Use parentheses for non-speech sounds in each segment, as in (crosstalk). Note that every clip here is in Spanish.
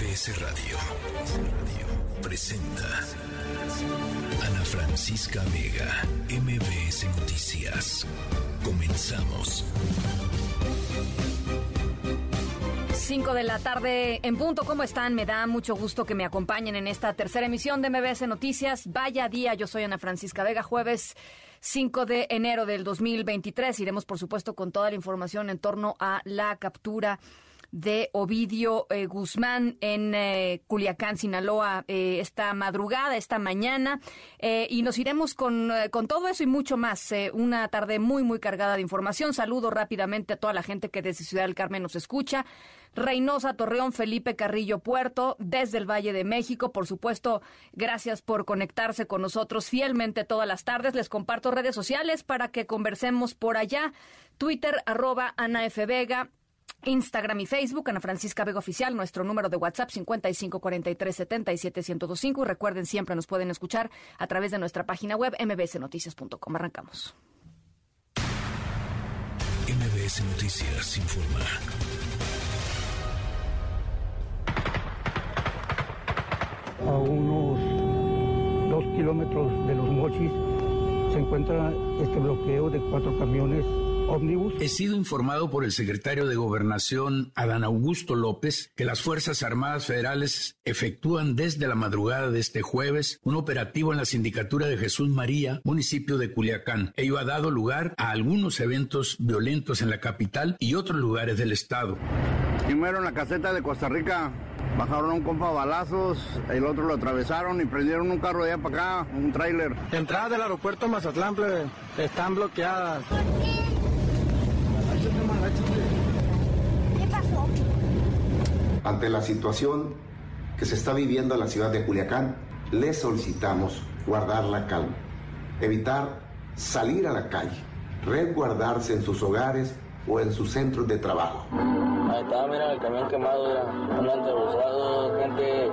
MBS Radio presenta Ana Francisca Vega, MBS Noticias. Comenzamos. 5 de la tarde en punto. ¿Cómo están? Me da mucho gusto que me acompañen en esta tercera emisión de MBS Noticias. Vaya día, yo soy Ana Francisca Vega, jueves 5 de enero del 2023. Iremos, por supuesto, con toda la información en torno a la captura de Ovidio eh, Guzmán en eh, Culiacán, Sinaloa, eh, esta madrugada, esta mañana. y nos iremos con, con, todo eso y mucho más. una tarde muy, muy cargada de información. Saludo rápidamente a toda la gente que desde Ciudad del Carmen nos escucha. Reynosa, Torreón, Felipe Carrillo Puerto, desde el Valle de México. Por supuesto, gracias por conectarse con nosotros fielmente todas las tardes. Les comparto redes sociales para que conversemos por allá. Twitter, arroba Ana F. Vega, Instagram y Facebook, Ana Francisca Vega Oficial, nuestro número de WhatsApp 5543771025 y recuerden siempre nos pueden escuchar a través de nuestra página web mbsnoticias.com. Arrancamos. MBS Noticias informa. A unos dos kilómetros de los mochis se encuentra este bloqueo de cuatro camiones He sido informado por el secretario de Gobernación, Adán Augusto López, que las Fuerzas Armadas Federales efectúan desde la madrugada de este jueves un operativo en la sindicatura de Jesús María, municipio de Culiacán. Ello ha dado lugar a algunos eventos violentos en la capital y otros lugares del estado. Primero en la caseta de Costa Rica, Bajaron a un compa balazos, el otro lo atravesaron y prendieron un carro de allá para acá, un tráiler. Entrada del aeropuerto Mazatlán, están bloqueadas. ¿Qué Ante la situación que se está viviendo en la ciudad de Culiacán, le solicitamos guardar la calma, evitar salir a la calle, resguardarse en sus hogares o en sus centros de trabajo. Ahí está, mira, el camión quemado, mira, andan abusado, gente.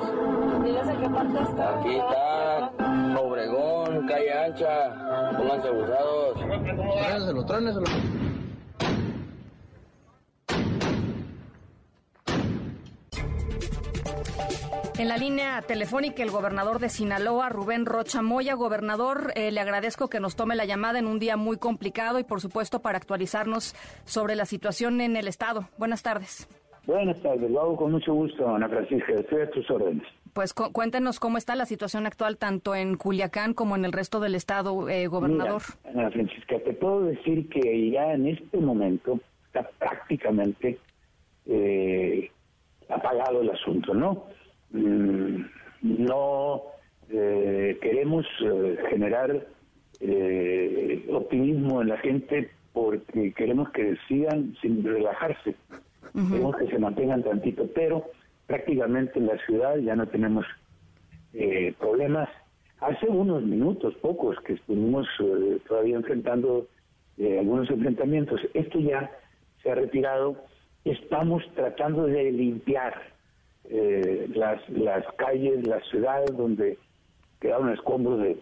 ¿Diles en qué parte está? Aquí está, Obregón, calle ancha, pónganse abusados. Tráneselo, tráneselo. En la línea telefónica, el gobernador de Sinaloa, Rubén Rocha Moya. Gobernador, eh, le agradezco que nos tome la llamada en un día muy complicado y, por supuesto, para actualizarnos sobre la situación en el Estado. Buenas tardes. Buenas tardes, lo hago con mucho gusto, Ana Francisca. Estoy a tus órdenes. Pues cuéntenos cómo está la situación actual tanto en Culiacán como en el resto del Estado, eh, gobernador. Ana Francisca, te puedo decir que ya en este momento está prácticamente eh, apagado el asunto, ¿no? Mm, no eh, queremos eh, generar eh, optimismo en la gente porque queremos que sigan sin relajarse, queremos que se mantengan tantito, pero prácticamente en la ciudad ya no tenemos problemas. Hace unos minutos, pocos, que estuvimos todavía enfrentando algunos enfrentamientos, esto ya se ha retirado, estamos tratando de limpiar eh, las, las calles, las ciudades donde quedaron escombros de,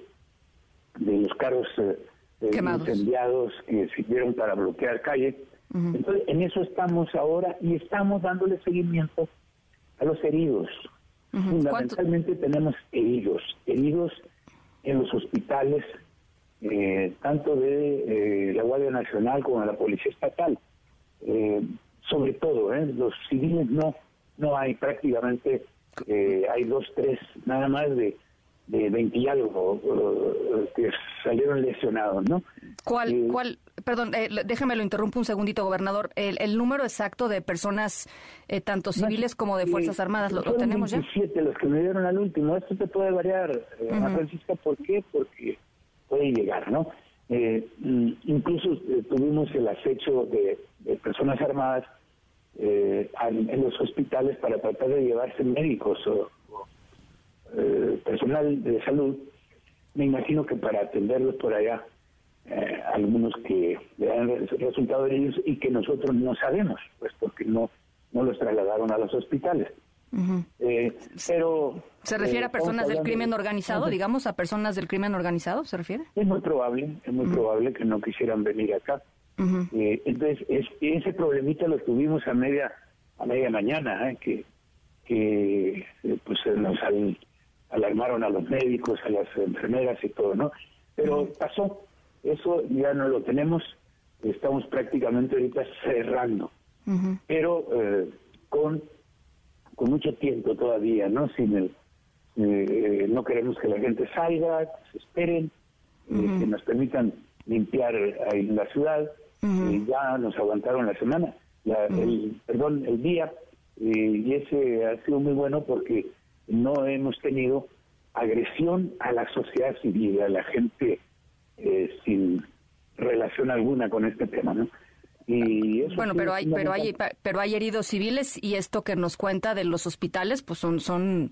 de los carros eh, eh, incendiados que sirvieron para bloquear calles. Entonces, en eso estamos ahora y estamos dándole seguimiento a los heridos. Fundamentalmente tenemos heridos, heridos en los hospitales, tanto de la Guardia Nacional como de la Policía Estatal. sobre todo, los civiles no, no hay prácticamente, eh, hay dos, tres, nada más de, de 20 y algo que salieron lesionados, ¿no? ¿Cuál, eh, cuál, perdón, eh, déjeme lo interrumpo un segundito, gobernador, el, el número exacto de personas, eh, tanto civiles como de Fuerzas Armadas, ¿lo, tenemos 27 ya? los que me dieron al último, esto te puede variar, Francisca, ¿por qué? Porque puede llegar, ¿no? Mm, incluso tuvimos el acecho de, de personas armadas eh, en los hospitales para tratar de llevarse médicos o, eh, personal de salud, me imagino que para atenderlos por allá, eh, algunos que le han resultado de ellos y que nosotros no sabemos, pues porque no, no los trasladaron a los hospitales. pero ¿Se refiere a personas del crimen organizado, digamos, a personas del crimen organizado, se refiere? Es muy probable, es muy probable que no quisieran venir acá. Eh, entonces, ese problemita lo tuvimos a media a media mañana, ¿eh? que que eh, pues nos alarmaron a los médicos, a las enfermeras y todo, ¿no? Pero pasó, eso ya no lo tenemos, estamos prácticamente ahorita cerrando, pero eh, con, con mucho tiempo todavía, ¿no? Sin el, eh, no queremos que la gente salga, que se esperen, que nos permitan limpiar ahí la ciudad, ya nos aguantaron la semana, el, perdón, el día, y ese ha sido muy bueno porque no hemos tenido agresión a la sociedad civil, a la gente eh, sin relación alguna con este tema, ¿no? Y bueno, pero hay, pero hay, pero hay heridos civiles y esto que nos cuenta de los hospitales, pues son, son,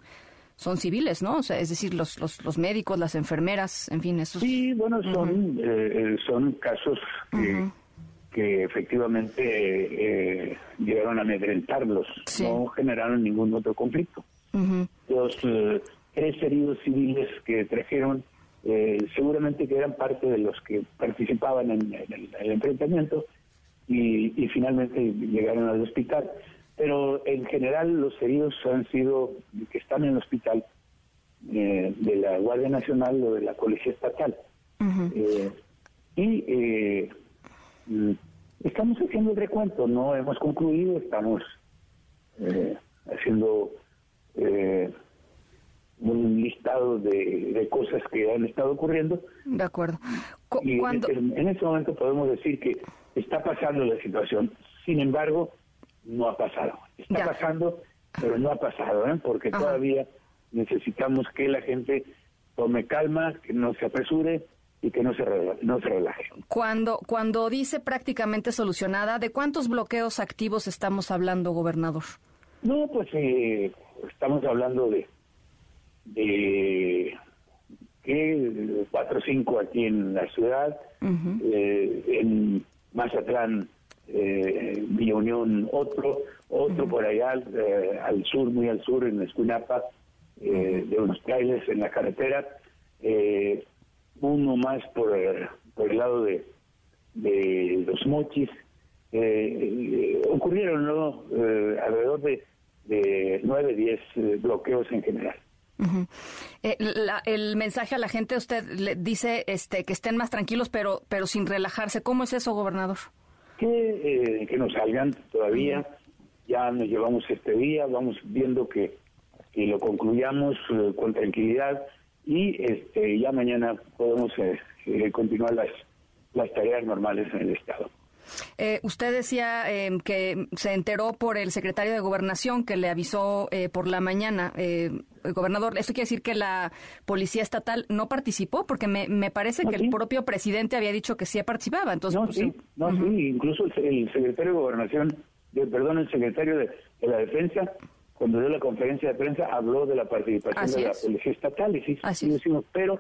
son civiles, ¿no? O sea, es decir, los, los, los médicos, las enfermeras, en fin, esos. Sí, bueno, son, eh, son casos que, que efectivamente eh, llegaron a amedrentarlos, no generaron ningún otro conflicto. Los eh, tres heridos civiles que trajeron eh, seguramente que eran parte de los que participaban en, el, enfrentamiento y, finalmente llegaron al hospital. Pero en general los heridos han sido que están en el hospital de la Guardia Nacional o de la Policía Estatal. y Mm, estamos haciendo el recuento, no hemos concluido, estamos eh, haciendo eh, un listado de, cosas que han estado ocurriendo. De acuerdo. Y en, este momento podemos decir que está pasando la situación, sin embargo, no ha pasado. Está pasando, pero no ha pasado, ¿eh? porque todavía necesitamos que la gente tome calma, que no se apresure, y que no se, no se relaje. Cuando, cuando dice prácticamente solucionada, ¿de cuántos bloqueos activos estamos hablando, gobernador? No, pues eh, estamos hablando de, de ¿qué? cuatro o cinco aquí en la ciudad, eh, en Mazatlán, eh, Villa Unión otro, otro por allá eh, al sur, muy al sur, en Escunapa, de unos trailers en la carretera, eh, uno más por, por el lado de, de los mochis. Eh, eh, ocurrieron ¿no? Eh, alrededor de, de 9, 10 bloqueos en general. el mensaje a la gente, usted le dice este, que estén más tranquilos, pero, pero sin relajarse. ¿Cómo es eso, gobernador? Que, que nos salgan todavía. Ya nos llevamos este día, vamos viendo que, que lo concluyamos con tranquilidad y este, ya mañana podemos eh, eh, continuar las, las tareas normales en el Estado. Eh, usted decía em, que se enteró por el secretario de Gobernación que le avisó por la mañana. el gobernador, ¿esto quiere decir que la Policía Estatal no participó? Porque me, me parece que el propio presidente había dicho que sí participaba. Entonces, no, pues, sí, no, sí, incluso el, secretario de Gobernación, perdón, el secretario de la Defensa cuando dio la conferencia de prensa, habló de la participación de la Policía Estatal. Y sí, Así hicimos, pero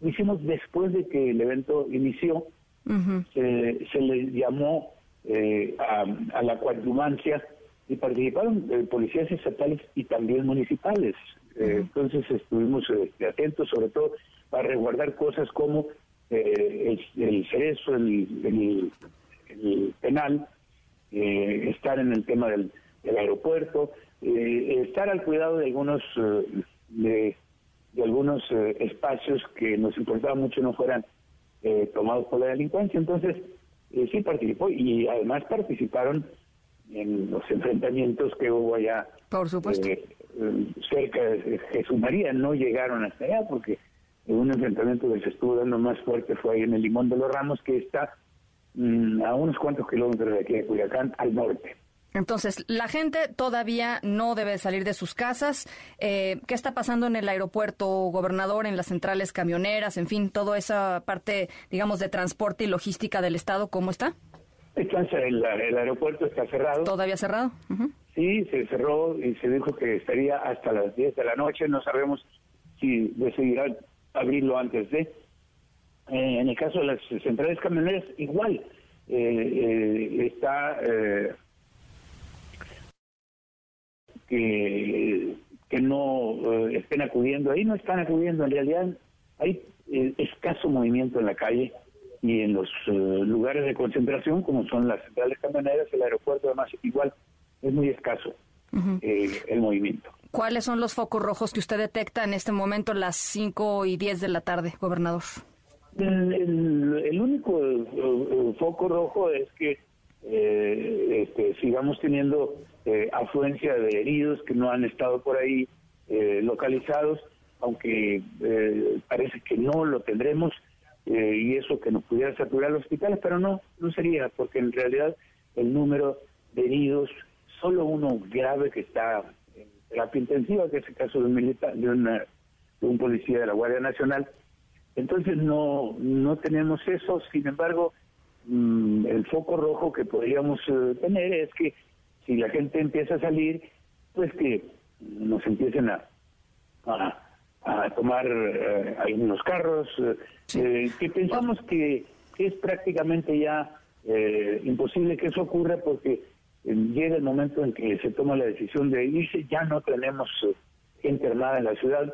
lo hicimos después de que el evento inició. se, le llamó eh, a, la coadyuvancia y participaron eh, policías estatales y también municipales. Eh, entonces estuvimos atentos, sobre todo para resguardar cosas como el, el, cerezo, el, el penal, estar en el tema del, del aeropuerto, eh, estar al cuidado de algunos eh, de, algunos eh, espacios que nos importaba mucho no fueran tomados por la delincuencia. Entonces, sí participó y además participaron en los enfrentamientos que hubo allá. Por supuesto. cerca de Jesús María, no llegaron hasta allá porque un enfrentamiento que se estuvo dando más fuerte fue ahí en el Limón de los Ramos, que está mm, a unos cuantos kilómetros de aquí de Culiacán, al norte. Entonces, la gente todavía no debe salir de sus casas. Eh, ¿Qué está pasando en el aeropuerto, gobernador, en las centrales camioneras, en fin, toda esa parte, digamos, de transporte y logística del Estado, cómo está? el, aeropuerto está cerrado. ¿Todavía cerrado? Sí, se cerró y se dijo que estaría hasta las 10 de la noche. No sabemos si decidirán abrirlo antes de. Eh, en el caso de las centrales camioneras, igual. Eh, está que, que no eh, estén acudiendo. Ahí no están acudiendo, en realidad hay eh, escaso movimiento en la calle y en los eh, lugares de concentración, como son las centrales camioneras, el aeropuerto, además, igual es muy escaso. el movimiento. ¿Cuáles son los focos rojos que usted detecta en este momento, las 5 y 10 de la tarde, gobernador? El, único foco rojo es que eh, este, sigamos teniendo eh, afluencia de heridos que no han estado por ahí eh, localizados, aunque parece que no lo tendremos y eso que nos pudiera saturar los hospitales, pero no, no sería, porque en realidad el número de heridos, solo uno grave que está terapia intensiva, que es el caso de un militar, de, una, un policía de la Guardia Nacional. Entonces no, no tenemos eso, sin embargo, mm, el foco rojo que podríamos eh, tener es que si la gente empieza a salir, pues que nos empiecen a, a, tomar eh, algunos carros, eh, que pensamos que, es prácticamente ya imposible que eso ocurra porque llega el momento en que se toma la decisión de irse, ya no tenemos eh, gente armada en la ciudad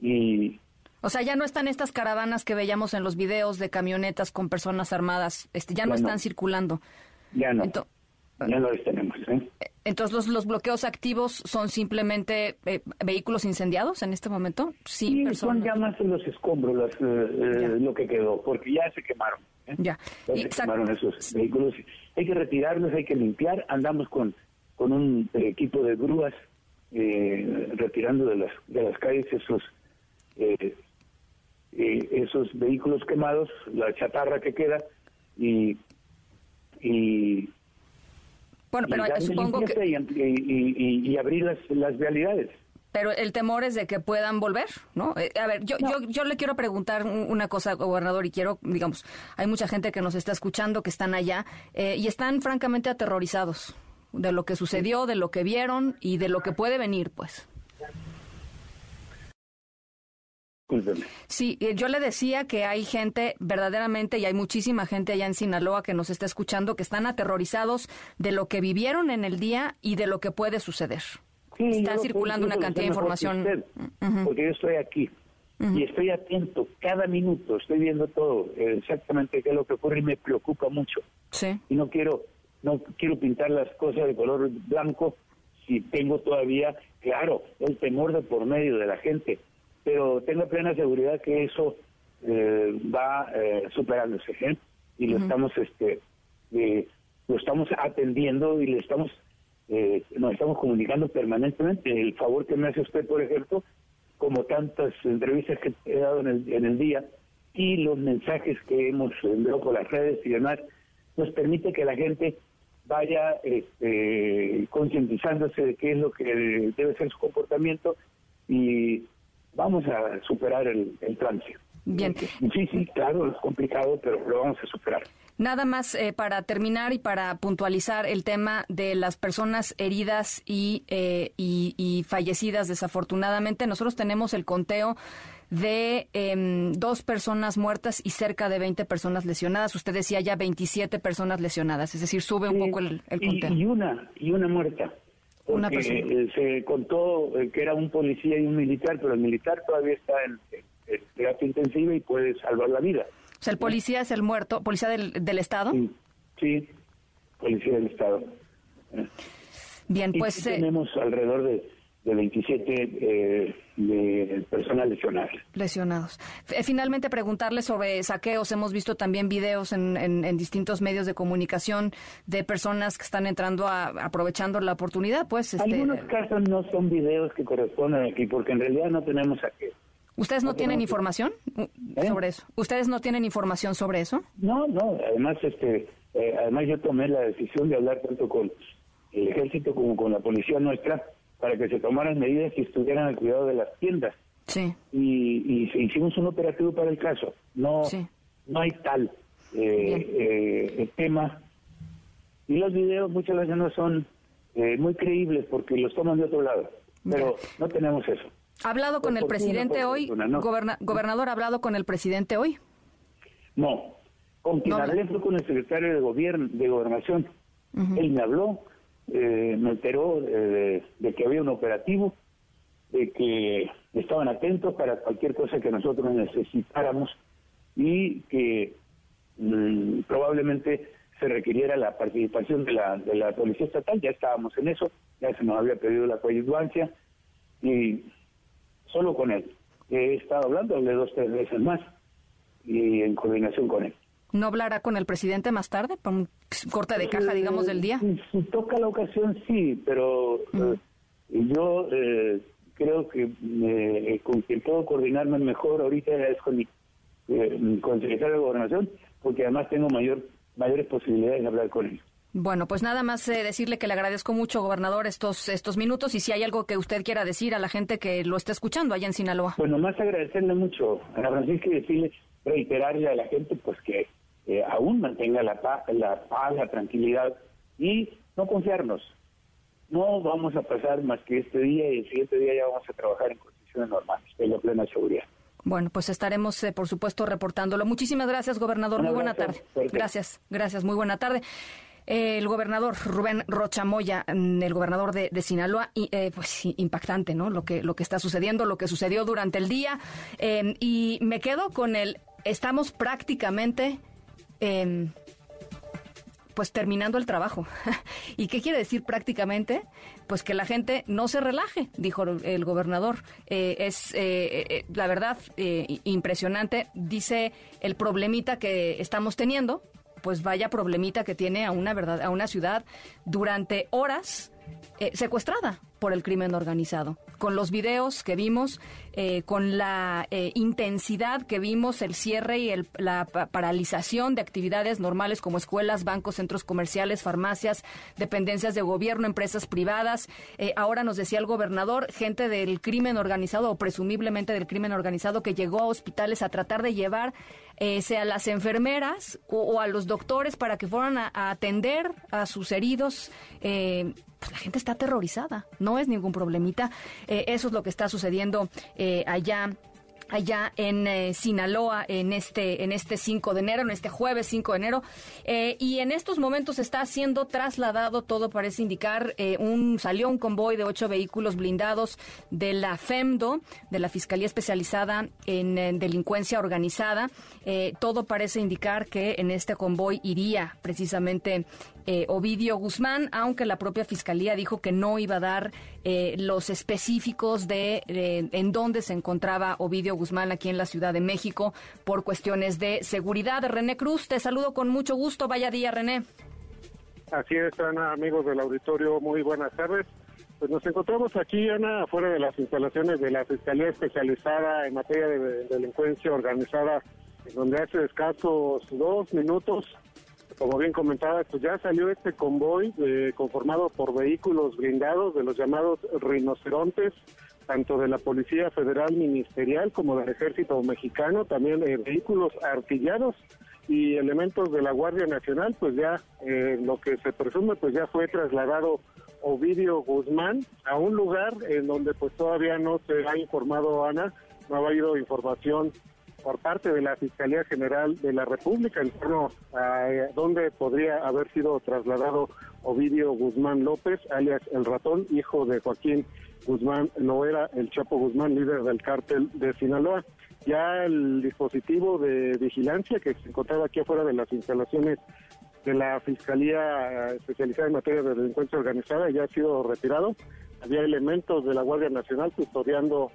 y... O sea, ya no están estas caravanas que veíamos en los videos de camionetas con personas armadas, este, ya, no, están circulando. Ya no. Ya no las tenemos. ¿eh? Entonces, los, los bloqueos activos son simplemente eh, vehículos incendiados en este momento? Sí, son ya más los escombros lo que quedó, porque ya se quemaron. ¿eh? Ya, se quemaron esos vehículos hay que retirarlos, hay que limpiar. Andamos con, con un equipo de grúas eh, retirando de las, de las calles esos, eh, eh, esos vehículos quemados, la chatarra que queda y... y bueno, pero supongo que... Y, abrir las, las realidades pero el temor es de que puedan volver, ¿no? Eh, a ver, yo, yo, yo le quiero preguntar una cosa, gobernador, y quiero, digamos, hay mucha gente que nos está escuchando, que están allá, eh, y están francamente aterrorizados de lo que sucedió, de lo que vieron y de lo que puede venir, pues. Sí, eh, yo le decía que hay gente verdaderamente y hay muchísima gente allá en Sinaloa que nos está escuchando que están aterrorizados de lo que vivieron en el día y de lo que puede suceder. Está circulando una cantidad de información. Porque yo estoy aquí y estoy atento cada minuto, estoy viendo todo, exactamente qué es lo que ocurre y me preocupa mucho. Sí. Y no quiero, no quiero pintar las cosas de color blanco si tengo todavía, claro, el temor de por medio de la gente, pero tengo plena seguridad que eso eh, va eh, superándose ¿eh? y lo estamos este eh, lo estamos atendiendo y le estamos eh, nos estamos comunicando permanentemente. El favor que me hace usted, por ejemplo, como tantas entrevistas que he dado en el, en el día y los mensajes que hemos enviado por las redes y demás, nos permite que la gente vaya este, concientizándose de qué es lo que debe ser su comportamiento y vamos a superar el, el tránsito. Bien. Sí, sí, claro, es complicado, pero lo vamos a superar. Nada más eh, para terminar y para puntualizar el tema de las personas heridas y, eh, y, fallecidas, desafortunadamente, nosotros tenemos el conteo de em, dos personas muertas y cerca de 20 personas lesionadas. Usted decía ya 27 personas lesionadas, es decir, sube un poco el, conteo. Y, una, y una muerta. Una persona. Eh, se contó que era un policía y un militar, pero el militar todavía está en, en terapia intensiva y puede salvar la vida. O sea, el policía es el muerto, policía del, del Estado. Sí, policía del Estado. Bien, pues... Eh, tenemos alrededor de, de 27 eh, de personas lesionadas. Lesionados. Finalmente, preguntarle sobre saqueos. Hemos visto también videos en, en, distintos medios de comunicación de personas que están entrando a, aprovechando la oportunidad. Pues, este... Algunos casos no son videos que corresponden aquí, porque en realidad no tenemos saqueos. ¿Ustedes no, tienen información ¿Eh? sobre eso? ¿Ustedes no tienen información sobre eso? No, no. Además, este, eh, además yo tomé la decisión de hablar tanto con el ejército como con la policía nuestra para que se tomaran medidas y estuvieran al cuidado de las tiendas. Sí. Y, hicimos un operativo para el caso. No, no hay tal eh, tema. Y los videos muchas veces no son muy creíbles porque los toman de otro lado. Pero no tenemos eso. ¿Ha hablado con el presidente hoy? gobernador, ¿ha hablado con el presidente hoy? No. Con quien hablé fue con el secretario de gobierno de gobernación. Él me habló, eh, me enteró de, que había un operativo, de que estaban atentos para cualquier cosa que nosotros necesitáramos y que mm, probablemente se requiriera la participación de la, de la policía estatal. Ya estábamos en eso ya se nos había pedido la coadyuvancia y solo con él. He estado hablando, hablé dos, tres veces más y en coordinación con él. ¿No hablará con el presidente más tarde? ¿Por un corte de caja, digamos, del día? Si, toca la ocasión, sí, pero eh, yo eh, creo que eh, con quien puedo coordinarme mejor ahorita es con mi, con el secretario de Gobernación, porque además tengo mayor mayores posibilidades de hablar con él. Bueno, pues nada más decirle que le agradezco mucho, gobernador, estos estos minutos y si hay algo que usted quiera decir a la gente que lo está escuchando allá en Sinaloa. Bueno, más agradecerle mucho a Francisca y decirle, reiterarle a la gente pues que eh, aún mantenga la paz, la paz, la tranquilidad y no confiarnos. No vamos a pasar más que este día y el siguiente día ya vamos a trabajar en condiciones normales, en la plena seguridad. Bueno, pues estaremos, eh, por supuesto, reportándolo. Muchísimas gracias, gobernador. muy buena tarde. Gracias, gracias. Muy buena tarde. el gobernador Rubén Rochamoya, mm, el gobernador de, Sinaloa, y, eh, pues impactante, ¿no? Lo que, lo que está sucediendo, lo que sucedió durante el día. y me quedo con el, estamos prácticamente Em, pues terminando el trabajo. (laughs) ¿Y qué quiere decir prácticamente? Pues que la gente no se relaje, dijo el gobernador. Eh, es eh, eh, la verdad impresionante. Dice el problemita que estamos teniendo, pues vaya problemita que tiene a una verdad, a una ciudad durante horas secuestrada por el crimen organizado. Con los videos que vimos, eh, con la eh, intensidad que vimos, el cierre y la paralización de actividades normales como escuelas, bancos, centros comerciales, farmacias, dependencias de gobierno, empresas privadas. Eh, ahora nos decía el gobernador, gente del crimen organizado o presumiblemente del crimen organizado que llegó a hospitales a tratar de llevar sea las enfermeras o, a los doctores para que fueran a, atender a sus heridos. Pues la gente está aterrorizada, no es ningún problemita. Eh, eso es lo que está sucediendo eh, allá allá en eh, Sinaloa en este en este 5 de enero, en este jueves 5 de enero. Eh, y en estos momentos está siendo trasladado, todo parece indicar, eh, un salió un convoy de ocho vehículos blindados de la FEMDO, de la Fiscalía Especializada en, en Delincuencia Organizada. todo parece indicar que en este convoy iría precisamente Ovidio Guzmán, aunque la propia Fiscalía dijo que no iba a dar los específicos de en dónde se encontraba Ovidio Guzmán aquí en la Ciudad de México por cuestiones de seguridad. René Cruz, te saludo con mucho gusto. Vaya día, René. Así es, Ana, amigos del auditorio, muy buenas tardes. Pues nos encontramos aquí, Ana, afuera de las instalaciones de la Fiscalía Especializada en materia de delincuencia organizada, donde hace escasos dos minutos, como bien comentaba, pues ya salió este convoy eh, conformado por vehículos blindados de los llamados rinocerontes, tanto de la Policía Federal Ministerial como del Ejército Mexicano, también eh, vehículos artillados y elementos de la Guardia Nacional, pues ya eh, lo que se presume, pues ya fue trasladado Ovidio Guzmán a un lugar en donde pues todavía no se ha informado Ana, no ha habido información por parte de la Fiscalía General de la República en torno a eh, dónde podría haber sido trasladado Ovidio Guzmán López, alias El Ratón, hijo de Joaquín Guzmán no era el Chapo Guzmán, líder del cártel de Sinaloa. Ya el dispositivo de vigilancia que se encontraba aquí afuera de las instalaciones de la Fiscalía Especializada en Materia de Delincuencia Organizada ya ha sido retirado. Había elementos de la Guardia Nacional custodiando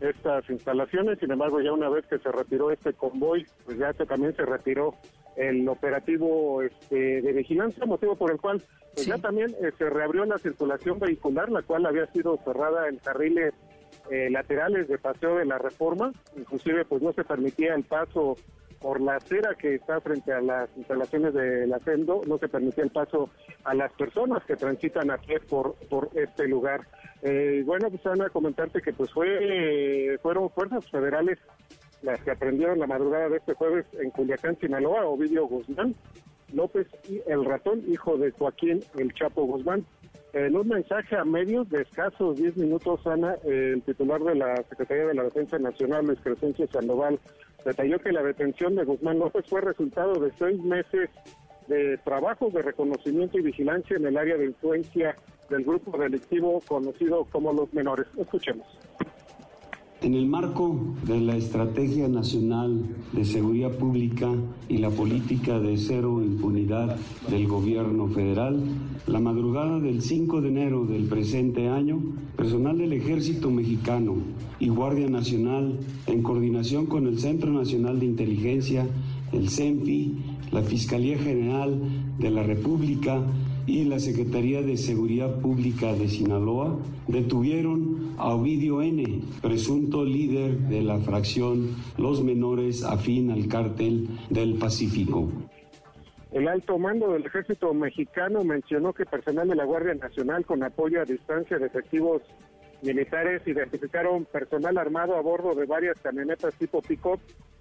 estas instalaciones, sin embargo ya una vez que se retiró este convoy, pues ya también se retiró el operativo este, de vigilancia, motivo por el cual pues ya también eh, se reabrió la circulación vehicular, la cual había sido cerrada en carriles eh, laterales de paseo de la reforma, inclusive pues no se permitía el paso por la acera que está frente a las instalaciones de la CENDO, no se permitía el paso a las personas que transitan a pie por, por este lugar. Eh, bueno, pues van comentarte que pues fue fueron fuerzas federales las que aprendieron la madrugada de este jueves en Culiacán, Sinaloa, Ovidio Guzmán López y el ratón, hijo de Joaquín El Chapo Guzmán. En un mensaje a medios de escasos 10 minutos, Ana, el titular de la Secretaría de la Defensa Nacional, Luis Crescencio Sandoval, detalló que la detención de Guzmán López fue resultado de seis meses de trabajo de reconocimiento y vigilancia en el área de influencia del grupo delictivo conocido como los menores. Escuchemos. En el marco de la Estrategia Nacional de Seguridad Pública y la política de cero impunidad del gobierno federal, la madrugada del 5 de enero del presente año, personal del Ejército Mexicano y Guardia Nacional, en coordinación con el Centro Nacional de Inteligencia, el CENPI, la Fiscalía General de la República, y la Secretaría de Seguridad Pública de Sinaloa detuvieron a Ovidio N., presunto líder de la fracción Los Menores afín al cártel del Pacífico. El alto mando del ejército mexicano mencionó que personal de la Guardia Nacional con apoyo a distancia de efectivos militares identificaron personal armado a bordo de varias camionetas tipo pick-up,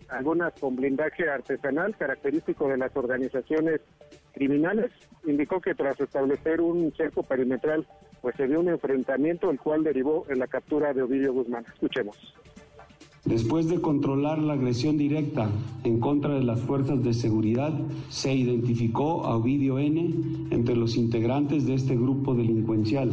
algunas con blindaje artesanal característico de las organizaciones criminales. Indicó que tras establecer un cerco perimetral, pues se dio un enfrentamiento, el cual derivó en la captura de Ovidio Guzmán. Escuchemos. Después de controlar la agresión directa en contra de las fuerzas de seguridad, se identificó a Ovidio N. entre los integrantes de este grupo delincuencial,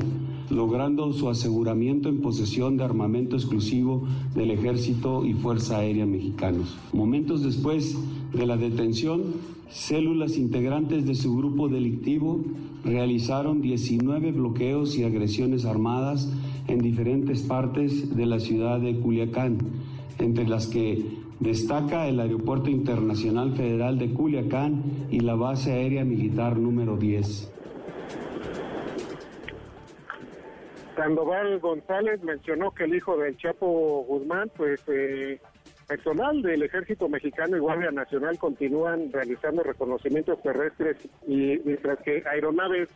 logrando su aseguramiento en posesión de armamento exclusivo del Ejército y Fuerza Aérea Mexicanos. Momentos después de la detención, células integrantes de su grupo delictivo realizaron 19 bloqueos y agresiones armadas en diferentes partes de la ciudad de Culiacán entre las que destaca el Aeropuerto Internacional Federal de Culiacán y la Base Aérea Militar número 10. Sandoval González mencionó que el hijo del Chapo Guzmán, pues eh, personal del Ejército Mexicano y Guardia Nacional continúan realizando reconocimientos terrestres y mientras que aeronaves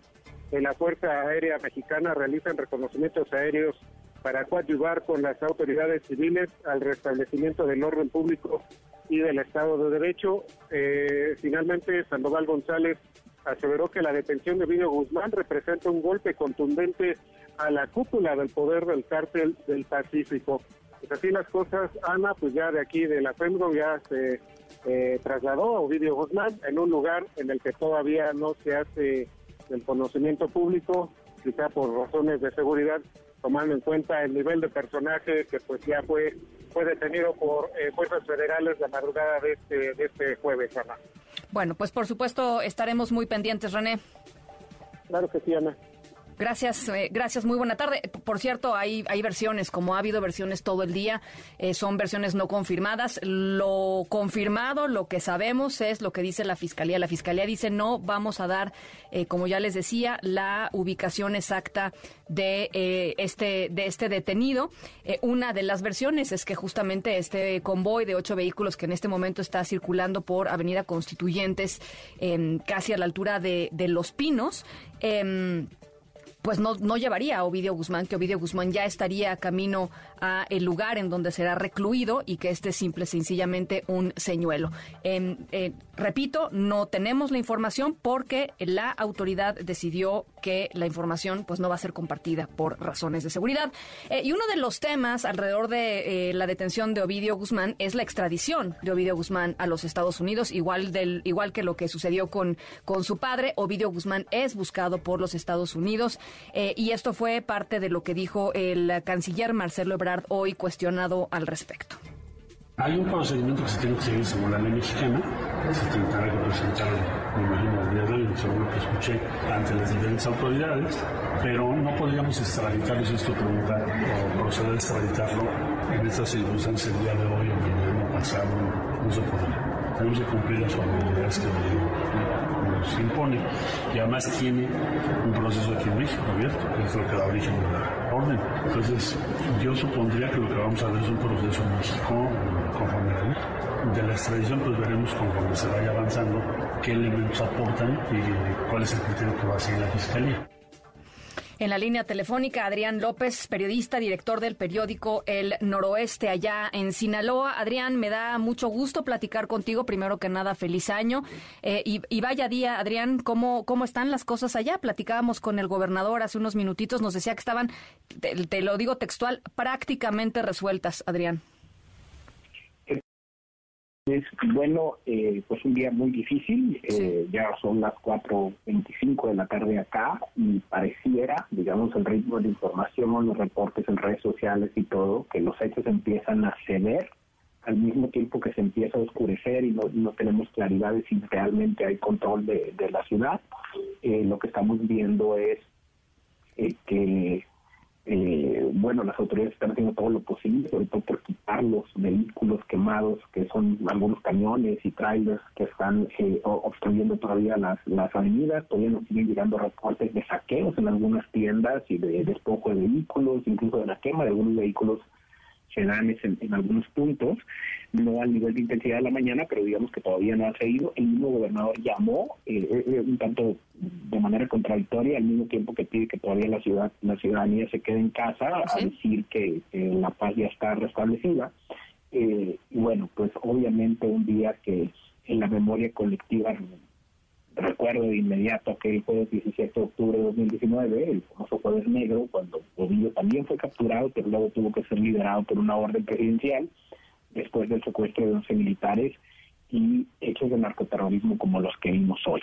de la Fuerza Aérea Mexicana realizan reconocimientos aéreos para coadyuvar con las autoridades civiles al restablecimiento del orden público y del Estado de Derecho. Eh, finalmente, Sandoval González aseveró que la detención de Vidio Guzmán representa un golpe contundente a la cúpula del poder del cártel del Pacífico. Pues así las cosas, Ana, pues ya de aquí de la FEMRO ya se eh, trasladó a Ovidio Guzmán en un lugar en el que todavía no se hace el conocimiento público, quizá por razones de seguridad, tomando en cuenta el nivel de personaje que pues ya fue fue detenido por eh, fuerzas federales la madrugada de este, de este jueves, Ana. Bueno, pues por supuesto estaremos muy pendientes, René. Claro que sí, Ana. Gracias, eh, gracias, muy buena tarde. Por cierto, hay, hay versiones, como ha habido versiones todo el día, eh, son versiones no confirmadas. Lo confirmado, lo que sabemos es lo que dice la Fiscalía. La Fiscalía dice no vamos a dar, eh, como ya les decía, la ubicación exacta de, este, de este detenido. una de las versiones es que justamente este convoy de ocho vehículos que en este momento está circulando por Avenida Constituyentes, casi a la altura de, de Los Pinos, em, pues no, no llevaría a Ovidio Guzmán, que Ovidio Guzmán ya estaría camino a el lugar en donde será recluido y que este es simple sencillamente un señuelo. Eh, repito, no tenemos la información porque la autoridad decidió que la información pues no va a ser compartida por razones de seguridad. Eh, y uno de los temas alrededor de eh, la detención de Ovidio Guzmán es la extradición de Ovidio Guzmán a los Estados Unidos, igual del igual que lo que sucedió con con su padre. Ovidio Guzmán es buscado por los Estados Unidos. Y esto fue parte de lo que dijo el canciller Marcelo Ebrard hoy cuestionado al respecto. Hay un procedimiento que se tiene que seguir según la ley mexicana. Se tendrá que presentar, me imagino, el día de hoy, según lo que escuché, ante las diferentes autoridades, pero no podríamos extraditarlo, si esto pregunta, o proceder a extraditarlo en estas circunstancias el día de hoy o mañana pasado, no se podría. Tenemos que cumplir las formalidades que se impone y además tiene un proceso aquí en México abierto, que es lo que da origen a la orden. Entonces, yo supondría que lo que vamos a ver es un proceso en conforme a la. De la extradición, pues veremos conforme se vaya avanzando qué elementos aportan y cuál es el criterio que va a seguir la Fiscalía. En la línea telefónica, Adrián López, periodista, director del periódico El Noroeste, allá en Sinaloa. Adrián, me da mucho gusto platicar contigo. Primero que nada, feliz año. Eh, y, vaya día, Adrián, ¿cómo, ¿cómo están las cosas allá? Platicábamos con el gobernador hace unos minutitos, nos decía que estaban, te lo digo textual, prácticamente resueltas, Adrián. Es bueno, eh, pues un día muy difícil, eh, ya son las 4.25 de la tarde acá y pareciera, digamos, el ritmo de información, los reportes en redes sociales y todo, que los hechos empiezan a ceder al mismo tiempo que se empieza a oscurecer y no, no tenemos claridad de si realmente hay control de, de la ciudad. Eh, lo que estamos viendo es que eh, bueno, las autoridades están haciendo todo lo posible, sobre todo por quitar los vehículos quemados, que son algunos camiones y trailers que están eh, obstruyendo todavía las, las avenidas. Todavía nos siguen llegando reportes de saqueos en algunas tiendas y de despojo de vehículos, incluso de la quema de algunos vehículos sedanes en, algunos puntos, no al nivel de intensidad de la mañana, pero digamos que todavía no ha seguido. El mismo gobernador llamó eh, eh, eh, un tanto de manera contradictoria al mismo tiempo que pide que todavía la ciudad la ciudadanía se quede en casa a decir que la paz ya está restablecida. y bueno, pues obviamente un día que en la memoria colectiva recuerdo de inmediato que el jueves 17 de octubre de 2019, el famoso jueves negro, cuando Ovidio también fue capturado, pero luego tuvo que ser liberado por una orden presidencial después del secuestro de 11 militares y hechos de narcoterrorismo como los que vimos hoy.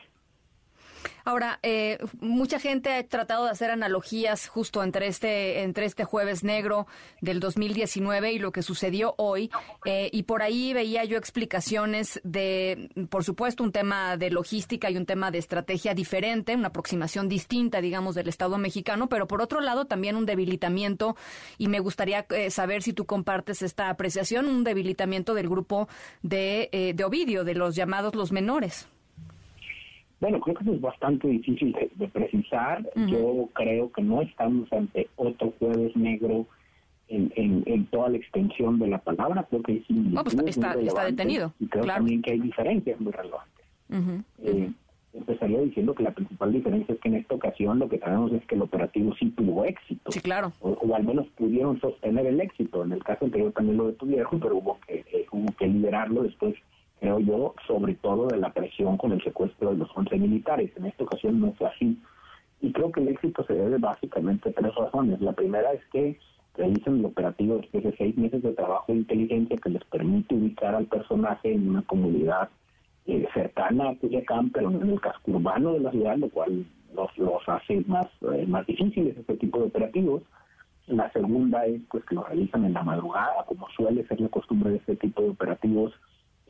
Ahora, eh, mucha gente ha tratado de hacer analogías justo entre este, entre este jueves negro del 2019 y lo que sucedió hoy. Eh, y por ahí veía yo explicaciones de, por supuesto, un tema de logística y un tema de estrategia diferente, una aproximación distinta, digamos, del Estado mexicano, pero por otro lado también un debilitamiento, y me gustaría eh, saber si tú compartes esta apreciación, un debilitamiento del grupo de, de Ovidio, de los llamados los menores. Bueno, creo que eso es bastante difícil de, precisar. Yo creo que no estamos ante otro jueves negro en, en, toda la extensión de la palabra. Creo que sí. pues está, está, detenido. Y creo también que hay diferencias muy relevantes. Eh, empezaría diciendo que la principal diferencia es que en esta ocasión lo que sabemos es que el operativo sí tuvo éxito. Sí, claro. O, al menos pudieron sostener el éxito. En el caso anterior también lo detuvieron, pero hubo que, eh, hubo que liberarlo después creo yo, sobre todo de la presión con el secuestro de los 11 militares. En esta ocasión no fue así. Y creo que el éxito se debe básicamente a tres razones. La primera es que realizan el operativo después de seis meses de trabajo de inteligencia que les permite ubicar al personaje en una comunidad eh, cercana a Culiacán, pero no en el casco urbano de la ciudad, lo cual los, los hace más, eh, más difíciles este tipo de operativos. La segunda es pues que lo realizan en la madrugada, como suele ser la costumbre de este tipo de operativos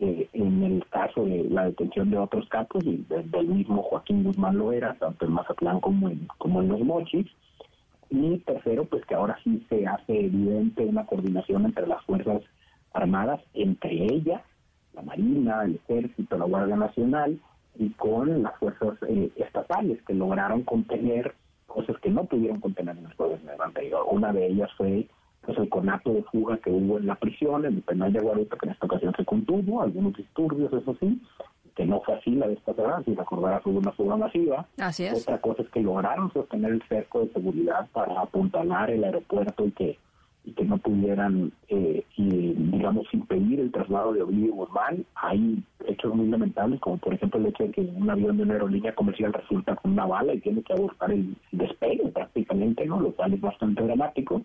eh, en el caso de la detención de otros capos y del mismo Joaquín Guzmán lo era, tanto en Mazatlán como en, como en Los Mochis. Y tercero, pues que ahora sí se hace evidente una coordinación entre las Fuerzas Armadas, entre ellas, la Marina, el Ejército, la Guardia Nacional, y con las fuerzas eh, estatales que lograron contener cosas que no pudieron contener en el jueves anterior. Una de ellas fue pues el conato de fuga que hubo en la prisión, en el penal de Guadalupe, que en esta ocasión se contuvo, algunos disturbios, eso sí, que no fue así la vez pasada, si recordarás hubo una fuga masiva. Así es. Otra cosa es que lograron sostener el cerco de seguridad para apuntalar el aeropuerto y que y que no pudieran, eh, y, digamos, impedir el traslado de Ovidio Guzmán. Hay hechos muy lamentables, como por ejemplo el hecho de que un avión de una aerolínea comercial resulta con una bala y tiene que abortar el despegue prácticamente, ¿no? Lo cual es bastante dramático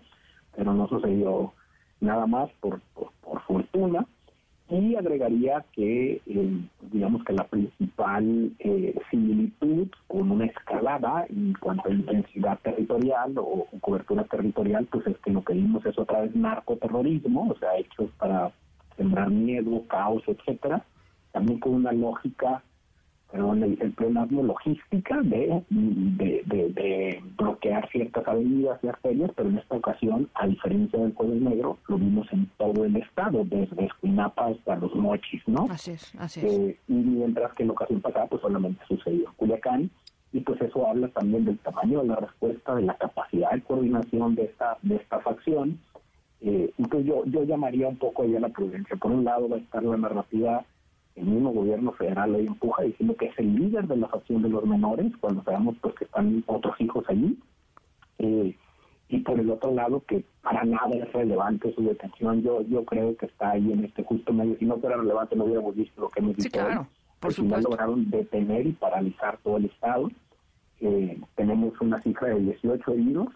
pero no sucedió nada más por, por, fortuna. Y agregaría que, eh, digamos que la principal eh, similitud con una escalada en cuanto a intensidad territorial o, cobertura territorial, pues es que lo que vimos es otra vez narcoterrorismo, o sea, hechos para sembrar miedo, caos, etcétera, también con una lógica perdón, el, el logística de, de, bloquear ciertas avenidas y arterias, pero en esta ocasión, a diferencia del Jueves Negro, lo vimos en todo el estado, desde Escuinapa hasta Los Mochis, ¿no? Así es, así es. Eh, y mientras que en la ocasión pasada, pues solamente sucedió en Culiacán, y pues eso habla también del tamaño de la respuesta, de la capacidad de coordinación de esta, de esta facción. Eh, entonces yo, yo llamaría un poco ahí a la prudencia. Por un lado va a estar la narrativa el mismo gobierno federal hoy empuja diciendo que es el líder de la facción de los menores, cuando sabemos pues que están otros hijos allí. Eh, y por el otro lado que para nada es relevante su detención. Yo yo creo que está ahí en este justo medio. Si no fuera relevante no hubiéramos visto lo que hemos visto. Sí, claro, por supuesto. lograron detener y paralizar todo el Estado. Eh, tenemos una cifra de 18 heridos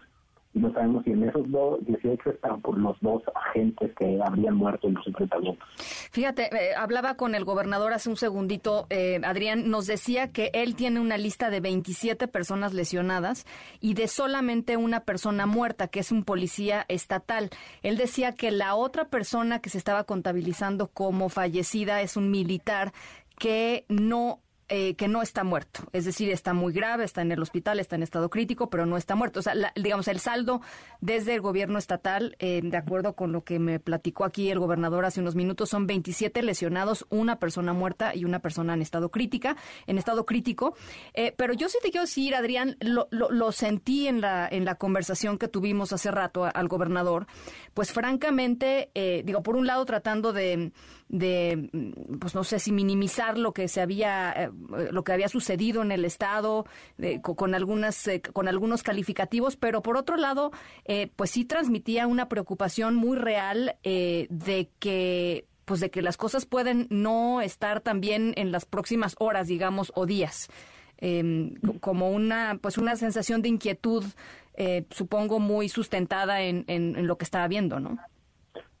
y no sabemos si en esos dos, 18 están por los dos agentes que habrían muerto en los enfrentamientos. Fíjate, eh, hablaba con el gobernador hace un segundito, eh, Adrián, nos decía que él tiene una lista de 27 personas lesionadas y de solamente una persona muerta, que es un policía estatal. Él decía que la otra persona que se estaba contabilizando como fallecida es un militar que no eh, que no está muerto. Es decir, está muy grave, está en el hospital, está en estado crítico, pero no está muerto. O sea, digamos, el saldo desde el gobierno estatal, eh, de acuerdo con lo que me platicó aquí el gobernador hace unos minutos, son 27 lesionados, una persona muerta y una persona en estado crítica, en estado crítico. Eh, pero yo sí te quiero decir, Adrián, lo, lo, sentí en la, en la conversación que tuvimos hace rato al gobernador, pues francamente, digo, por un lado tratando de de, pues no sé si minimizar lo que se había, lo que había sucedido en el estado con, algunas, eh, con algunos calificativos, pero por otro lado, eh, pues sí transmitía una preocupación muy real de que pues de que las cosas pueden no estar también en las próximas horas, digamos, o días. Em, como una pues una sensación de inquietud supongo muy sustentada en, en, en, lo que estaba viendo, ¿no?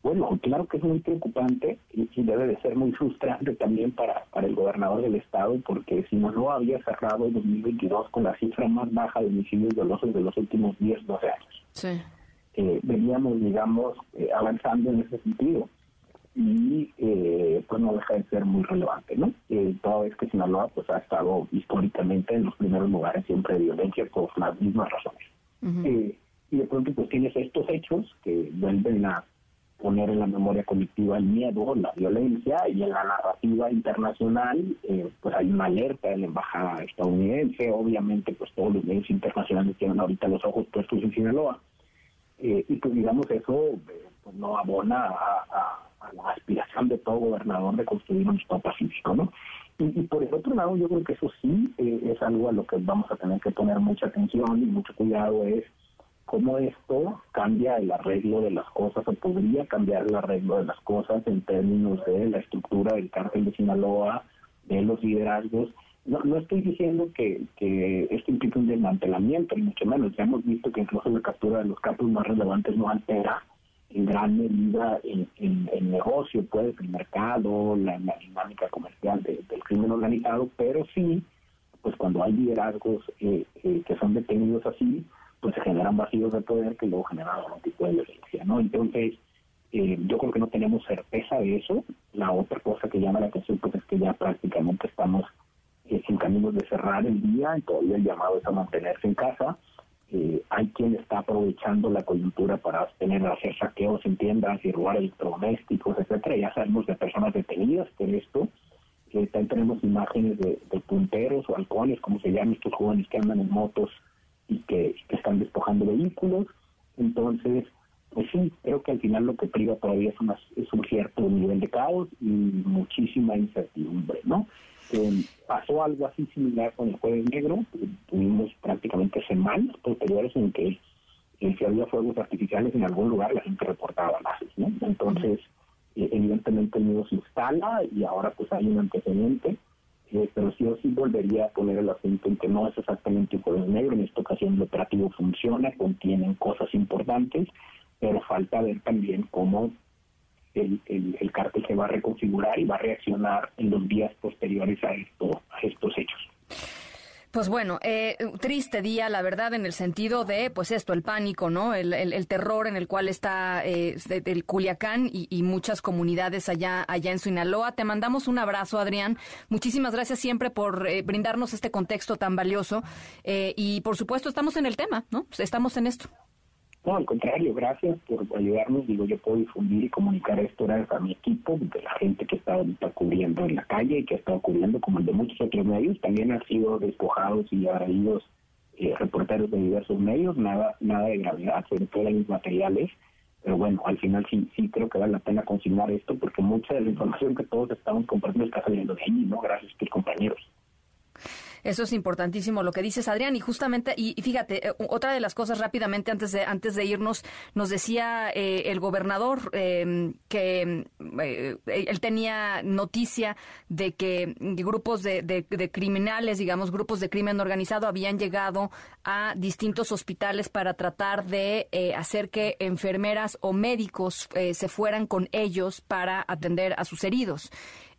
Bueno, claro que es muy preocupante y, debe de ser muy frustrante también para, para el gobernador del estado, porque si no no había cerrado el 2022 con la cifra más baja de homicidios dolosos de los últimos 10, 12 años. Sí. Eh, veníamos, digamos, eh, avanzando en ese sentido y eh, pues no deja de ser muy relevante, ¿no? Eh, toda vez que Sinaloa pues ha estado históricamente en los primeros lugares siempre de violencia por las mismas razones. y de pronto pues tienes estos hechos que vuelven a poner en la memoria colectiva el miedo, la violencia y en la narrativa internacional eh, pues hay una alerta de la embajada estadounidense, obviamente pues todos los medios internacionales tienen ahorita los ojos puestos en Sinaloa eh, y pues digamos eso eh, pues no abona a, la aspiración de todo gobernador de construir un Estado pacífico, ¿no? Y, y, por el otro lado yo creo que eso sí es algo a lo que vamos a tener que poner mucha atención y mucho cuidado es cómo esto cambia el arreglo de las cosas o podría cambiar el arreglo de las cosas en términos de la estructura del cártel de Sinaloa, de los liderazgos. No, no estoy diciendo que, que esto implique un desmantelamiento, ni mucho menos. Ya hemos visto que incluso la captura de los capos más relevantes no altera en gran medida el, el, negocio, pues, el mercado, la, dinámica comercial del crimen organizado, pero sí, pues cuando hay liderazgos eh, eh, que son detenidos así, pues se generan vacíos de poder que luego generan algún tipo de violencia, ¿no? Entonces, eh, yo creo que no tenemos certeza de eso. La otra cosa que llama la atención pues es que ya prácticamente estamos eh, en caminos de cerrar el día y todavía el llamado es a mantenerse en casa. Eh, hay quien está aprovechando la coyuntura para tener hacer saqueos en tiendas y robar electrodomésticos, etcétera. Ya sabemos de personas detenidas por esto. también tenemos imágenes de, de punteros o halcones, como se llaman estos jóvenes que andan en motos y que, están despojando vehículos. Entonces, pues sí, creo que al final lo que priva todavía es, es un cierto nivel de caos y muchísima incertidumbre, ¿no? Eh, pasó algo así similar con el Jueves Negro, tuvimos prácticamente semanas posteriores en que eh, si había fuegos artificiales en algún lugar la gente reportaba balas, ¿no? Entonces, eh, evidentemente el miedo se instala y ahora pues hay un antecedente eh, pero sí o sí volvería a poner el acento en que no es exactamente un jueves negro, en esta ocasión el operativo funciona, contienen cosas importantes, pero falta ver también cómo el, el, cártel se va a reconfigurar y va a reaccionar en los días posteriores a, esto, a estos hechos. Pues bueno, eh, triste día, la verdad, en el sentido de, pues esto, el pánico, ¿no? El, terror en el cual está eh, el Culiacán y, muchas comunidades allá, allá en Sinaloa. Te mandamos un abrazo, Adrián. Muchísimas gracias siempre por eh, brindarnos este contexto tan valioso. Eh, y por supuesto, estamos en el tema, ¿no? Estamos en esto. No, al contrario, gracias por ayudarnos. Digo, yo puedo difundir y comunicar esto gracias a mi equipo, de la gente que está ahorita cubriendo en la calle y que ha estado cubriendo, como el de muchos otros medios. También han sido despojados y agredidos eh, reporteros de diversos medios, nada nada de gravedad, sobre todo en los materiales. Pero bueno, al final sí, sí creo que vale la pena consignar esto, porque mucha de la información que todos estamos compartiendo está saliendo de ahí, ¿no? Gracias a tus compañeros. Eso es importantísimo lo que dices, Adrián. Y justamente, y, fíjate, eh, otra de las cosas rápidamente antes de, antes de irnos, nos decía eh, el gobernador em, que eh, él tenía noticia de que grupos de, de, criminales, digamos, grupos de crimen organizado habían llegado a distintos hospitales para tratar de hacer que enfermeras o médicos se fueran con ellos para atender a sus heridos.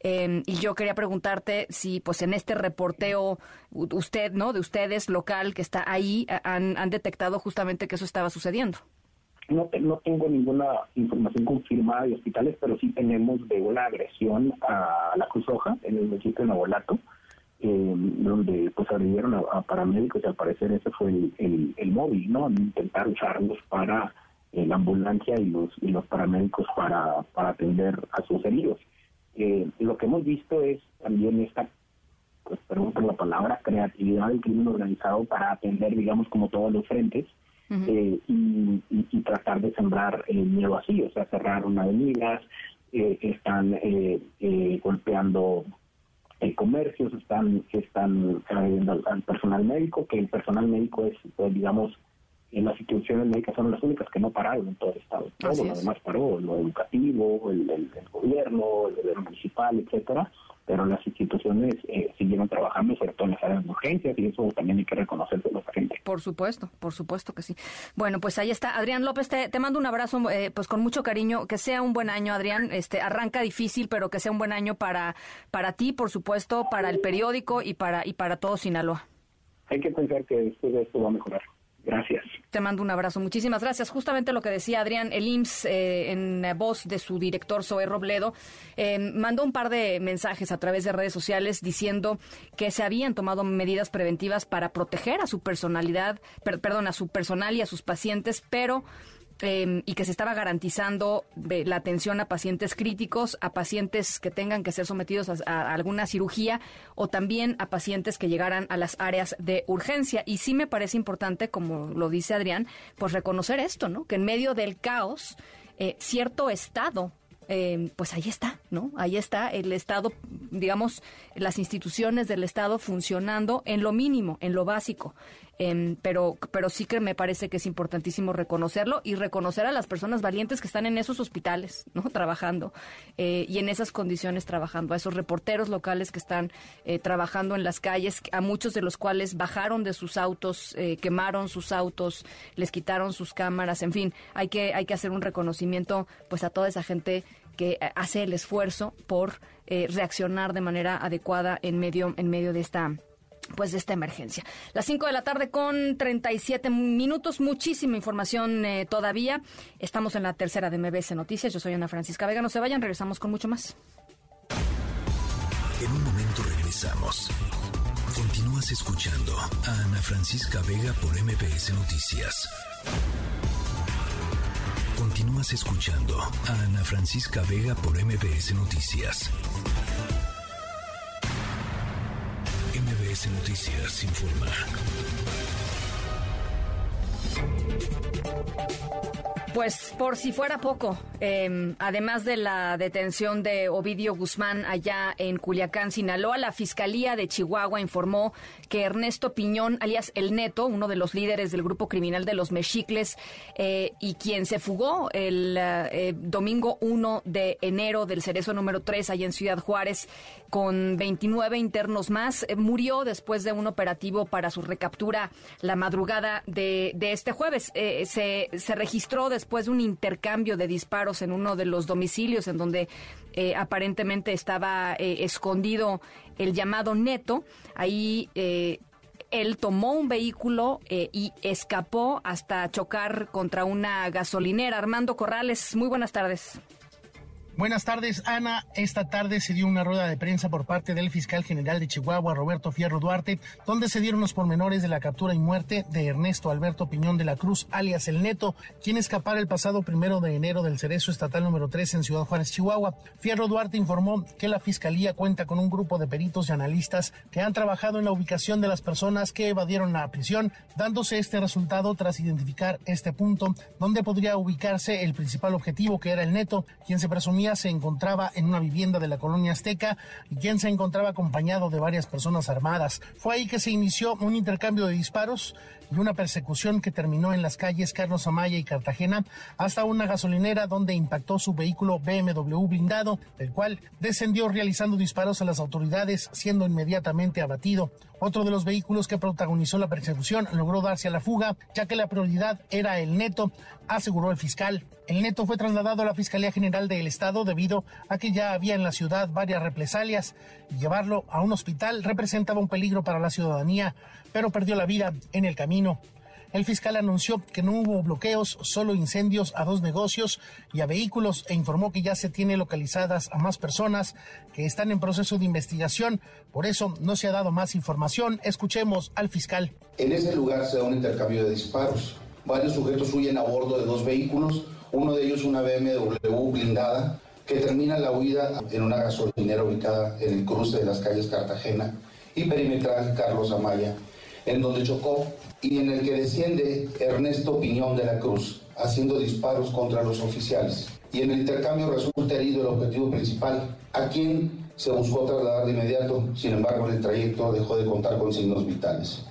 Em, y yo quería preguntarte si, pues, en este reporteo, usted, ¿no? De ustedes, local, que está ahí, han, detectado justamente que eso estaba sucediendo. No, no tengo ninguna información confirmada de hospitales, pero sí tenemos de una agresión a la Cruz Roja en el municipio de Navolato, em, donde pues agredieron a, paramédicos y al parecer ese fue el, el, móvil, ¿no? Intentar usarlos para eh, la ambulancia y los, y los paramédicos para, para atender a sus heridos. Eh, lo que hemos visto es también esta, pues perdón por la palabra, creatividad del crimen organizado para atender, digamos, como todos los frentes eh, y, y, tratar de sembrar el miedo así, o sea, cerrar una avenidas, eh, están golpeando comercios, están, están al, al, personal médico, que el personal médico es, pues, digamos, en las instituciones médicas son las únicas que no pararon en todo el estado. Todo lo demás paró, lo educativo, el, el, gobierno, el gobierno municipal, etcétera, pero las instituciones eh, siguieron trabajando, sobre todo en las áreas de urgencias, y eso también hay que reconocerse a los agentes. Por supuesto, por supuesto que sí. Bueno, pues ahí está. Adrián López, te, te mando un abrazo, eh, pues con mucho cariño. Que sea un buen año, Adrián. Este Arranca difícil, pero que sea un buen año para, para ti, por supuesto, para el periódico y para, y para todo Sinaloa. Hay que pensar que después de esto va a mejorar. Gracias. Te mando un abrazo. Muchísimas gracias. Justamente lo que decía Adrián, el IMSS, eh, en voz de su director Zoe Robledo, eh, mandó un par de mensajes a través de redes sociales diciendo que se habían tomado medidas preventivas para proteger a su personalidad, perdón, a su personal y a sus pacientes, pero Em, y que se estaba garantizando la atención a pacientes críticos, a pacientes que tengan que ser sometidos a, alguna cirugía o también a pacientes que llegaran a las áreas de urgencia. Y sí me parece importante, como lo dice Adrián, pues reconocer esto, ¿no? Que en medio del caos, eh, cierto estado em, pues ahí está, ¿no? Ahí está el Estado, digamos, las instituciones del Estado funcionando en lo mínimo, en lo básico. Em, pero, pero sí que me parece que es importantísimo reconocerlo y reconocer a las personas valientes que están en esos hospitales, ¿no? Trabajando eh, y en esas condiciones trabajando, a esos reporteros locales que están eh, trabajando en las calles, a muchos de los cuales bajaron de sus autos, eh, quemaron sus autos, les quitaron sus cámaras, en fin, hay que, hay que hacer un reconocimiento pues a toda esa gente que hace el esfuerzo por reaccionar de manera adecuada en medio, en medio de esta pues de esta emergencia. Las 5 de la tarde con 37 minutos, muchísima información eh, todavía. Estamos en la tercera de MBS Noticias. Yo soy Ana Francisca Vega. No se vayan, regresamos con mucho más. En un momento regresamos. Continúas escuchando a Ana Francisca Vega por MBS Noticias. Continúas escuchando a Ana Francisca Vega por MBS Noticias. MBS Noticias informa. Pues por si fuera poco, em, además de la detención de Ovidio Guzmán allá en Culiacán, Sinaloa, la Fiscalía de Chihuahua informó que Ernesto Piñón, alias El Neto, uno de los líderes del grupo criminal de los Mexicles eh, y quien se fugó el eh, domingo 1 de enero del cerezo número 3 allá en Ciudad Juárez con 29 internos más, eh, murió después de un operativo para su recaptura la madrugada de, este jueves. se, se registró después después de un intercambio de disparos en uno de los domicilios en donde eh, aparentemente estaba eh, escondido el llamado Neto. Ahí eh, él tomó un vehículo y escapó hasta chocar contra una gasolinera. Armando Corrales, muy buenas tardes. Buenas tardes, Ana. Esta tarde se dio una rueda de prensa por parte del fiscal general de Chihuahua, Roberto Fierro Duarte, donde se dieron los pormenores de la captura y muerte de Ernesto Alberto Piñón de la Cruz, alias El Neto, quien escapara el pasado primero de enero del Cerezo Estatal número 3 en Ciudad Juárez, Chihuahua. Fierro Duarte informó que la fiscalía cuenta con un grupo de peritos y analistas que han trabajado en la ubicación de las personas que evadieron la prisión, dándose este resultado tras identificar este punto donde podría ubicarse el principal objetivo, que era el Neto, quien se presumía se encontraba en una vivienda de la colonia Azteca y quien se encontraba acompañado de varias personas armadas. Fue ahí que se inició un intercambio de disparos y una persecución que terminó en las calles Carlos Amaya y Cartagena hasta una gasolinera donde impactó su vehículo BMW blindado, el cual descendió realizando disparos a las autoridades, siendo inmediatamente abatido. Otro de los vehículos que protagonizó la persecución logró darse a la fuga, ya que la prioridad era el neto, aseguró el fiscal. El neto fue trasladado a la Fiscalía General del Estado debido a que ya había en la ciudad varias represalias llevarlo a un hospital representaba un peligro para la ciudadanía, pero perdió la vida en el camino. El fiscal anunció que no hubo bloqueos, solo incendios a dos negocios y a vehículos e informó que ya se tiene localizadas a más personas que están en proceso de investigación. Por eso no se ha dado más información. Escuchemos al fiscal. En ese lugar se da un intercambio de disparos. Varios sujetos huyen a bordo de dos vehículos, uno de ellos una BMW blindada que termina la huida en una gasolinera ubicada en el cruce de las calles Cartagena y perimetral Carlos Amaya, en donde chocó y en el que desciende Ernesto Piñón de la Cruz, haciendo disparos contra los oficiales. Y en el intercambio resulta herido el objetivo principal, a quien se buscó trasladar de inmediato, sin embargo en el trayecto dejó de contar con signos vitales.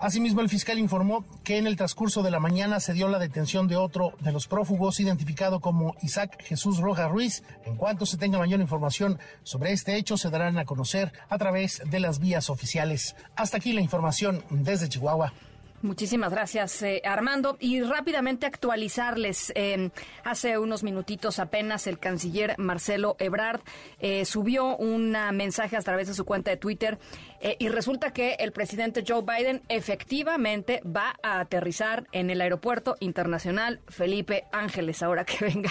Asimismo, el fiscal informó que en el transcurso de la mañana se dio la detención de otro de los prófugos identificado como Isaac Jesús Roja Ruiz. En cuanto se tenga mayor información sobre este hecho, se darán a conocer a través de las vías oficiales. Hasta aquí la información desde Chihuahua. Muchísimas gracias, eh, Armando. Y rápidamente actualizarles, eh, hace unos minutitos apenas el canciller Marcelo Ebrard eh, subió un mensaje a través de su cuenta de Twitter y resulta que el presidente Joe Biden efectivamente va a aterrizar en el aeropuerto internacional Felipe Ángeles, ahora que venga.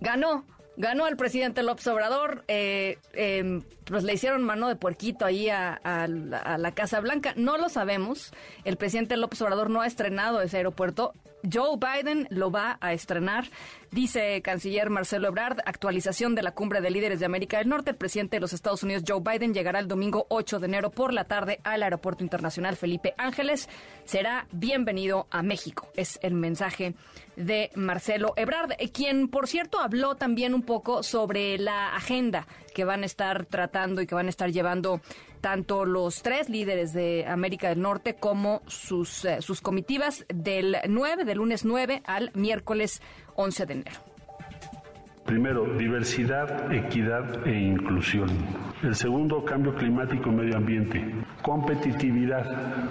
Ganó ganó el presidente López Obrador, eh, em, pues le hicieron mano de puerquito ahí a, la Casa Blanca. No lo sabemos. El presidente López Obrador no ha estrenado ese aeropuerto. Joe Biden lo va a estrenar. Dice canciller Marcelo Ebrard, actualización de la cumbre de líderes de América del Norte. El presidente de los Estados Unidos, Joe Biden, llegará el domingo 8 de enero por la tarde al Aeropuerto Internacional Felipe Ángeles. Será bienvenido a México. Es el mensaje de Marcelo Ebrard, quien, por cierto, habló también un poco sobre la agenda que van a estar tratando y que van a estar llevando tanto los tres líderes de América del Norte como sus, eh, sus comitivas del 9, del lunes 9 al miércoles 11 de enero. Primero, diversidad, equidad e inclusión. El segundo, cambio climático y medio ambiente. Competitividad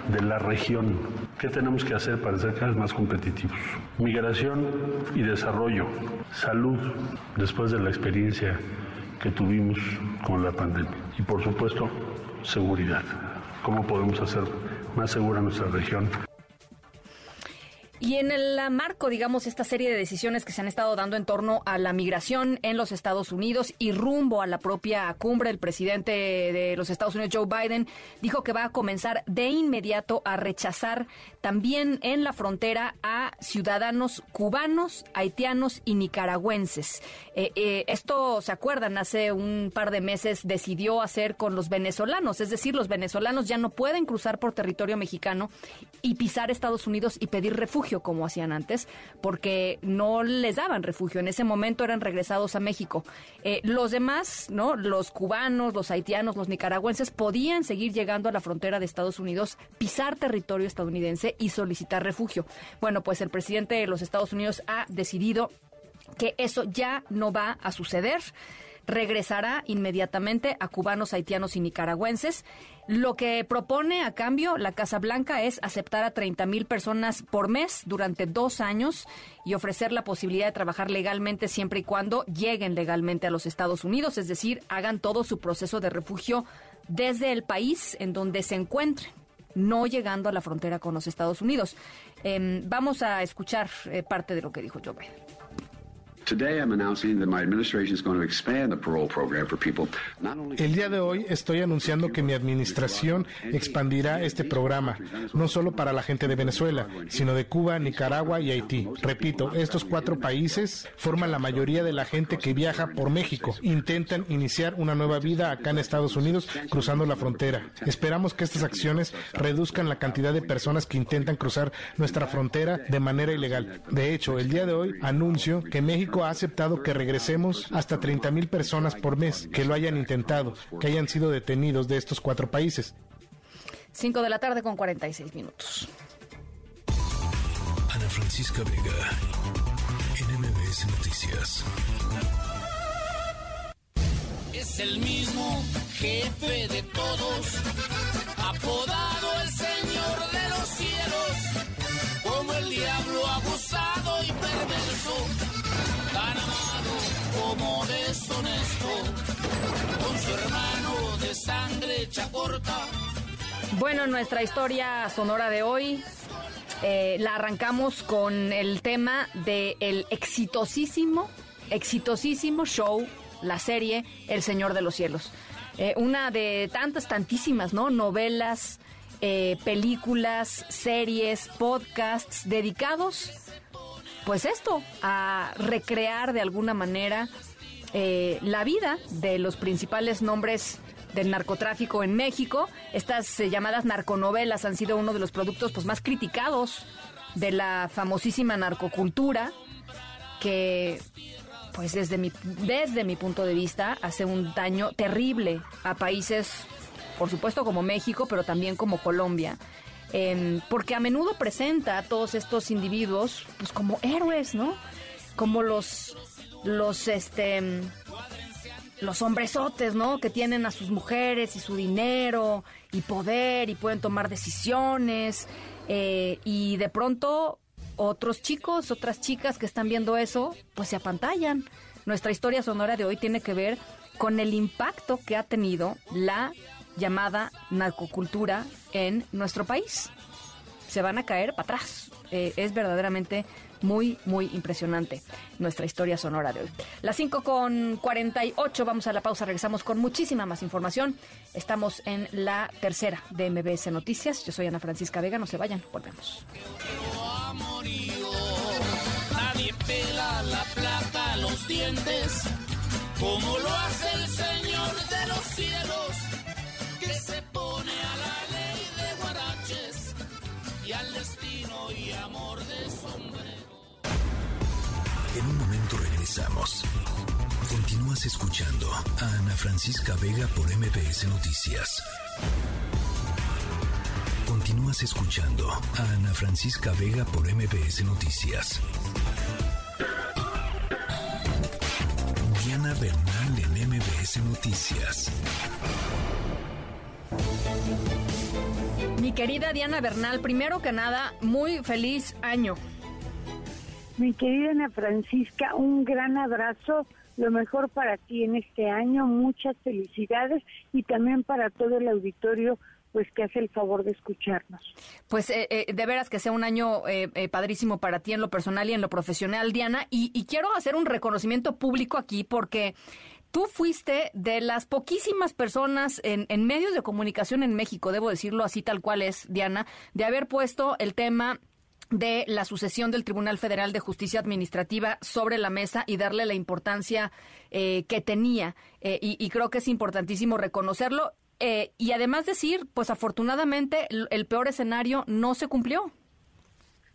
de la región. ¿Qué tenemos que hacer para ser cada vez más competitivos? Migración y desarrollo. Salud, después de la experiencia que tuvimos con la pandemia. Y por supuesto, seguridad. ¿Cómo podemos hacer más segura nuestra región? Y en el marco, digamos, esta serie de decisiones que se han estado dando en torno a la migración en los Estados Unidos y rumbo a la propia cumbre, el presidente de los Estados Unidos, Joe Biden, dijo que va a comenzar de inmediato a rechazar también en la frontera a ciudadanos cubanos, haitianos y nicaragüenses. Eh, eh, esto, ¿se acuerdan? Hace un par de meses decidió hacer con los venezolanos, es decir, los venezolanos ya no pueden cruzar por territorio mexicano y pisar Estados Unidos y pedir refugio como hacían antes, porque no les daban refugio. En ese momento eran regresados a México. Eh, los demás, ¿no? Los cubanos, los haitianos, los nicaragüenses podían seguir llegando a la frontera de Estados Unidos, pisar territorio estadounidense y solicitar refugio. Bueno, pues el presidente de los Estados Unidos ha decidido que eso ya no va a suceder regresará inmediatamente a cubanos, haitianos y nicaragüenses. Lo que propone a cambio la Casa Blanca es aceptar a 30 mil personas por mes durante dos años y ofrecer la posibilidad de trabajar legalmente siempre y cuando lleguen legalmente a los Estados Unidos, es decir, hagan todo su proceso de refugio desde el país en donde se encuentren no llegando a la frontera con los Estados Unidos. Em, vamos a escuchar eh, parte de lo que dijo Joe Biden. El día de hoy estoy anunciando que mi administración expandirá este programa, no solo para la gente de Venezuela, sino de Cuba, Nicaragua y Haití. Repito, estos cuatro países forman la mayoría de la gente que viaja por México. Intentan iniciar una nueva vida acá en Estados Unidos cruzando la frontera. Esperamos que estas acciones reduzcan la cantidad de personas que intentan cruzar nuestra frontera de manera ilegal. De hecho, el día de hoy anuncio que México México ha aceptado que regresemos hasta 30 mil personas por mes que lo hayan intentado, que hayan sido detenidos de estos cuatro países. 5 de la tarde con 46 minutos. Ana Francisca Vega, NMBS Noticias. Es el mismo jefe de todos, apodado el Señor de los cielos, como el diablo abusado y perverso, con su hermano de sangre. Bueno, nuestra historia sonora de hoy eh, la arrancamos con el tema del el exitosísimo, exitosísimo show, la serie El Señor de los Cielos. Eh, una de tantas, tantísimas, ¿no? Novelas, eh, películas, series, podcasts dedicados, pues esto, a recrear de alguna manera la vida de los principales nombres del narcotráfico en México. Estas eh, llamadas narconovelas han sido uno de los productos pues, más criticados de la famosísima narcocultura que pues desde mi, desde mi punto de vista hace un daño terrible a países, por supuesto como México, pero también como Colombia. Em, porque a menudo presenta a todos estos individuos pues como héroes, ¿no? Como los los este los hombresotes, ¿no? Que tienen a sus mujeres y su dinero y poder y pueden tomar decisiones. Eh, y de pronto otros chicos, otras chicas que están viendo eso, pues se apantallan. Nuestra historia sonora de hoy tiene que ver con el impacto que ha tenido la llamada narcocultura en nuestro país. Se van a caer para atrás. Eh, es verdaderamente muy, muy impresionante nuestra historia sonora de hoy. Las 5 con 48, vamos a la pausa, regresamos con muchísima más información. Estamos en la tercera de MBS Noticias. Yo soy Ana Francisca Vega, no se vayan, volvemos. Continúas escuchando a Ana Francisca Vega por MBS Noticias. Continúas escuchando a Ana Francisca Vega por MBS Noticias. Diana Bernal en MBS Noticias. Mi querida Diana Bernal, primero que nada, muy feliz año. Mi querida Ana Francisca, un gran abrazo, lo mejor para ti en este año, muchas felicidades y también para todo el auditorio pues que hace el favor de escucharnos. Pues eh, eh, de veras que sea un año eh, padrísimo para ti en lo personal y en lo profesional, Diana, y, y quiero hacer un reconocimiento público aquí porque tú fuiste de las poquísimas personas en, en, medios de comunicación en México, debo decirlo así tal cual es, Diana, de haber puesto el tema de la sucesión del Tribunal Federal de Justicia Administrativa sobre la mesa y darle la importancia eh, que tenía. Eh, y, creo que es importantísimo reconocerlo. Eh, y además decir, pues afortunadamente el, el peor escenario no se cumplió.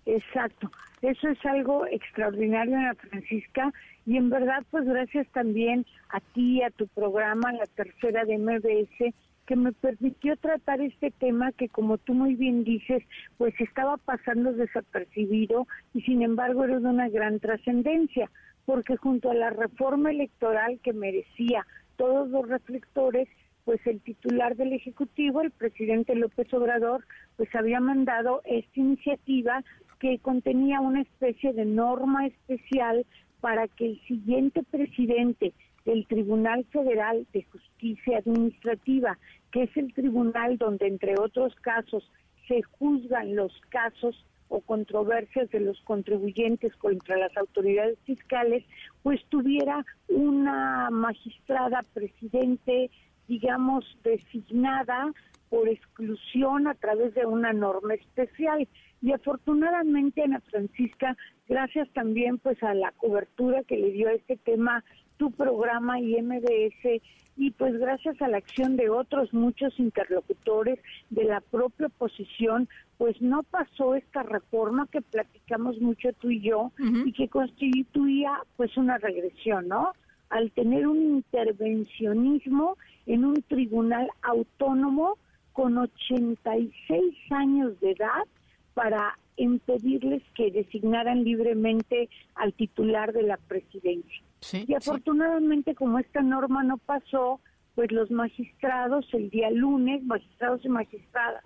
Exacto. Eso es algo extraordinario, Ana Francisca. Y en verdad, pues gracias también a ti, a tu programa, la tercera de MBS, que me permitió tratar este tema que como tú muy bien dices, pues estaba pasando desapercibido y sin embargo era de una gran trascendencia, porque junto a la reforma electoral que merecía todos los reflectores, pues el titular del Ejecutivo, el presidente López Obrador, pues había mandado esta iniciativa que contenía una especie de norma especial para que el siguiente presidente del Tribunal Federal de Justicia Administrativa que es el tribunal donde, entre otros casos, se juzgan los casos o controversias de los contribuyentes contra las autoridades fiscales, pues tuviera una magistrada presidente, digamos, designada por exclusión a través de una norma especial. Y afortunadamente, Ana Francisca, gracias también pues a la cobertura que le dio a este tema tu programa y MBS y pues gracias a la acción de otros muchos interlocutores de la propia oposición, pues no pasó esta reforma que platicamos mucho tú y yo y que constituía pues una regresión, ¿no? Al tener un intervencionismo en un tribunal autónomo con 86 años de edad para impedirles que designaran libremente al titular de la presidencia. Y afortunadamente, como esta norma no pasó, pues los magistrados el día lunes, magistrados y magistradas,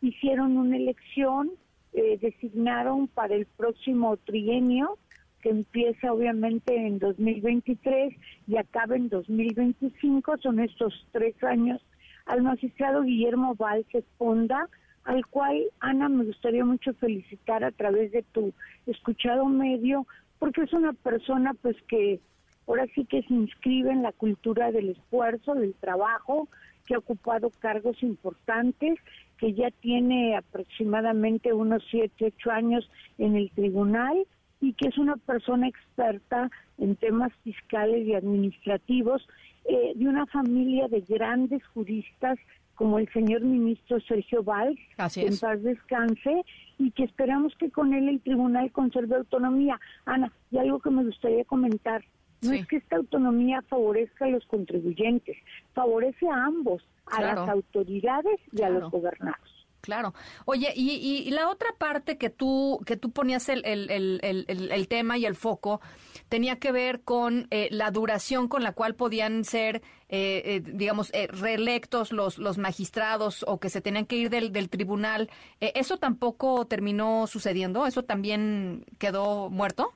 hicieron una elección, eh, designaron para el próximo trienio, que empieza obviamente en 2023 y acaba en 2025, son estos tres años, al magistrado Guillermo Valls Esponda, al cual, Ana, me gustaría mucho felicitar a través de tu escuchado medio, porque es una persona pues que ahora sí que se inscribe en la cultura del esfuerzo, del trabajo, que ha ocupado cargos importantes, que ya tiene aproximadamente unos siete, ocho años en el tribunal y que es una persona experta en temas fiscales y administrativos eh, de una familia de grandes juristas como el señor ministro Sergio Valls, en paz descanse, y que esperamos que con él el tribunal conserve autonomía. Ana, y algo que me gustaría comentar, no es que esta autonomía favorezca a los contribuyentes, favorece a ambos, a las autoridades y a los gobernados. Claro. Oye, y, la otra parte que tú, que tú ponías el, el, el, el tema y el foco tenía que ver con eh, la duración con la cual podían ser, eh, eh, digamos, reelectos los, los magistrados o que se tenían que ir del, del tribunal. ¿Eso tampoco terminó sucediendo? ¿Eso también quedó muerto?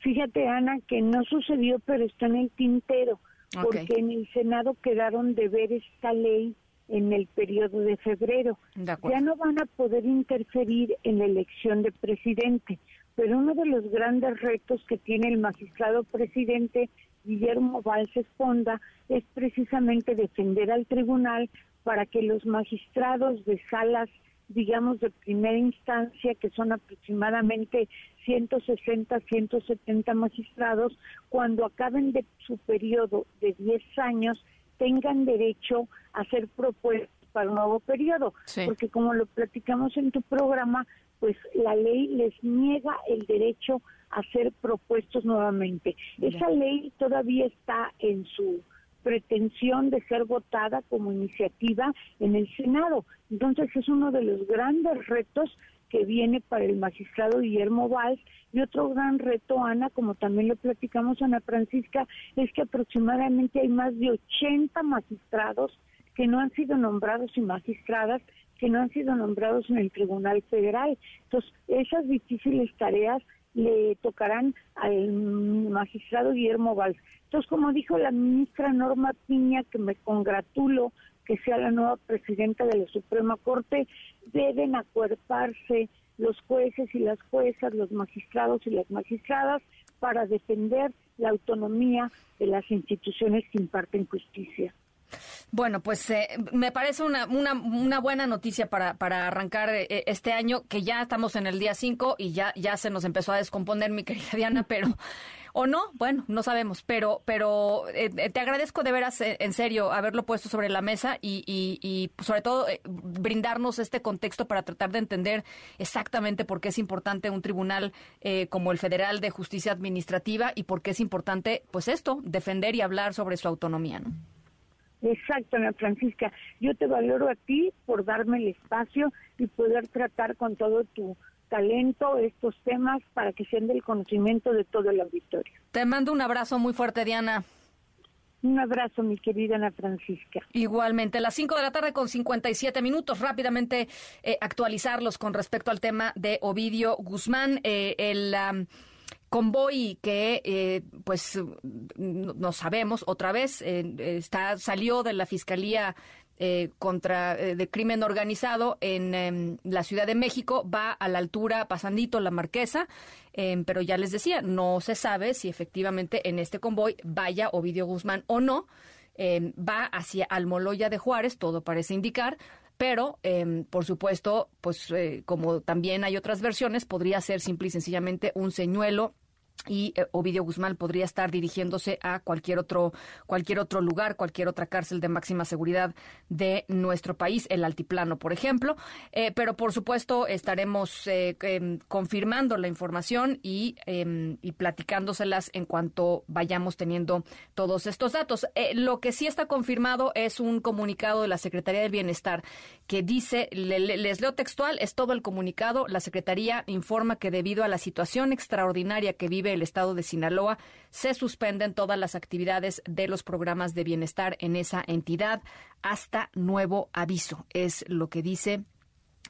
Fíjate, Ana, que no sucedió, pero está en el tintero, porque en el Senado quedaron de ver esta ley en el periodo de febrero. ya no van a poder interferir en la elección de presidente, pero uno de los grandes retos que tiene el magistrado presidente Guillermo Valls Esponda es precisamente defender al tribunal para que los magistrados de salas, digamos, de primera instancia, que son aproximadamente 160, 170 magistrados, cuando acaben de su periodo de 10 años, tengan derecho a hacer propuestas para un nuevo periodo, porque como lo platicamos en tu programa, pues la ley les niega el derecho a ser propuestos nuevamente. Esa ley todavía está en su pretensión de ser votada como iniciativa en el Senado. Entonces es uno de los grandes retos que viene para el magistrado Guillermo Valls. Y otro gran reto, Ana, como también lo platicamos Ana Francisca, es que aproximadamente hay más de 80 magistrados que no han sido nombrados y magistradas que no han sido nombrados en el Tribunal Federal. Entonces, esas difíciles tareas le tocarán al magistrado Guillermo Valls. Entonces, como dijo la ministra Norma Piña, que me congratulo que sea la nueva presidenta de la Suprema Corte, deben acuerparse los jueces y las juezas, los magistrados y las magistradas para defender la autonomía de las instituciones que imparten justicia. Bueno, pues eh, me parece una, una, buena noticia para, para arrancar eh, este año, que ya estamos en el día 5 y ya, ya se nos empezó a descomponer, mi querida Diana, pero o no, bueno, no sabemos, pero, pero eh, eh, te agradezco de veras, eh, en serio, haberlo puesto sobre la mesa y, y, sobre todo brindarnos este contexto para tratar de entender exactamente por qué es importante un tribunal como el Federal de Justicia Administrativa y por qué es importante, pues esto, defender y hablar sobre su autonomía, ¿no? Exacto, Ana Francisca. Yo te valoro a ti por darme el espacio y poder tratar con todo tu talento estos temas para que sean del conocimiento de todo el auditorio. Te mando un abrazo muy fuerte, Diana. Un abrazo, mi querida Ana Francisca. Igualmente, a las 5 de la tarde con 57 minutos, rápidamente eh, actualizarlos con respecto al tema de Ovidio Guzmán. Eh, el convoy que, eh, pues, no sabemos otra vez, está salió de la Fiscalía eh, contra eh, de crimen organizado en em, la Ciudad de México va a la altura pasandito la Marquesa, em, pero ya les decía, no se sabe si efectivamente en este convoy vaya Ovidio Guzmán o no. Em, va hacia Almoloya de Juárez, todo parece indicar, pero por supuesto, pues eh, como también hay otras versiones, podría ser simple y sencillamente un señuelo y eh, Ovidio Guzmán podría estar dirigiéndose a cualquier otro cualquier otro lugar, cualquier otra cárcel de máxima seguridad de nuestro país, el altiplano, por ejemplo. Eh, pero por supuesto estaremos eh, em, confirmando la información y, em, y, platicándoselas en cuanto vayamos teniendo todos estos datos. lo que sí está confirmado es un comunicado de la Secretaría del Bienestar que dice, les leo textual, es todo el comunicado. La Secretaría informa que debido a la situación extraordinaria que vive el estado de Sinaloa, se suspenden todas las actividades de los programas de bienestar en esa entidad hasta nuevo aviso. Es lo que dice,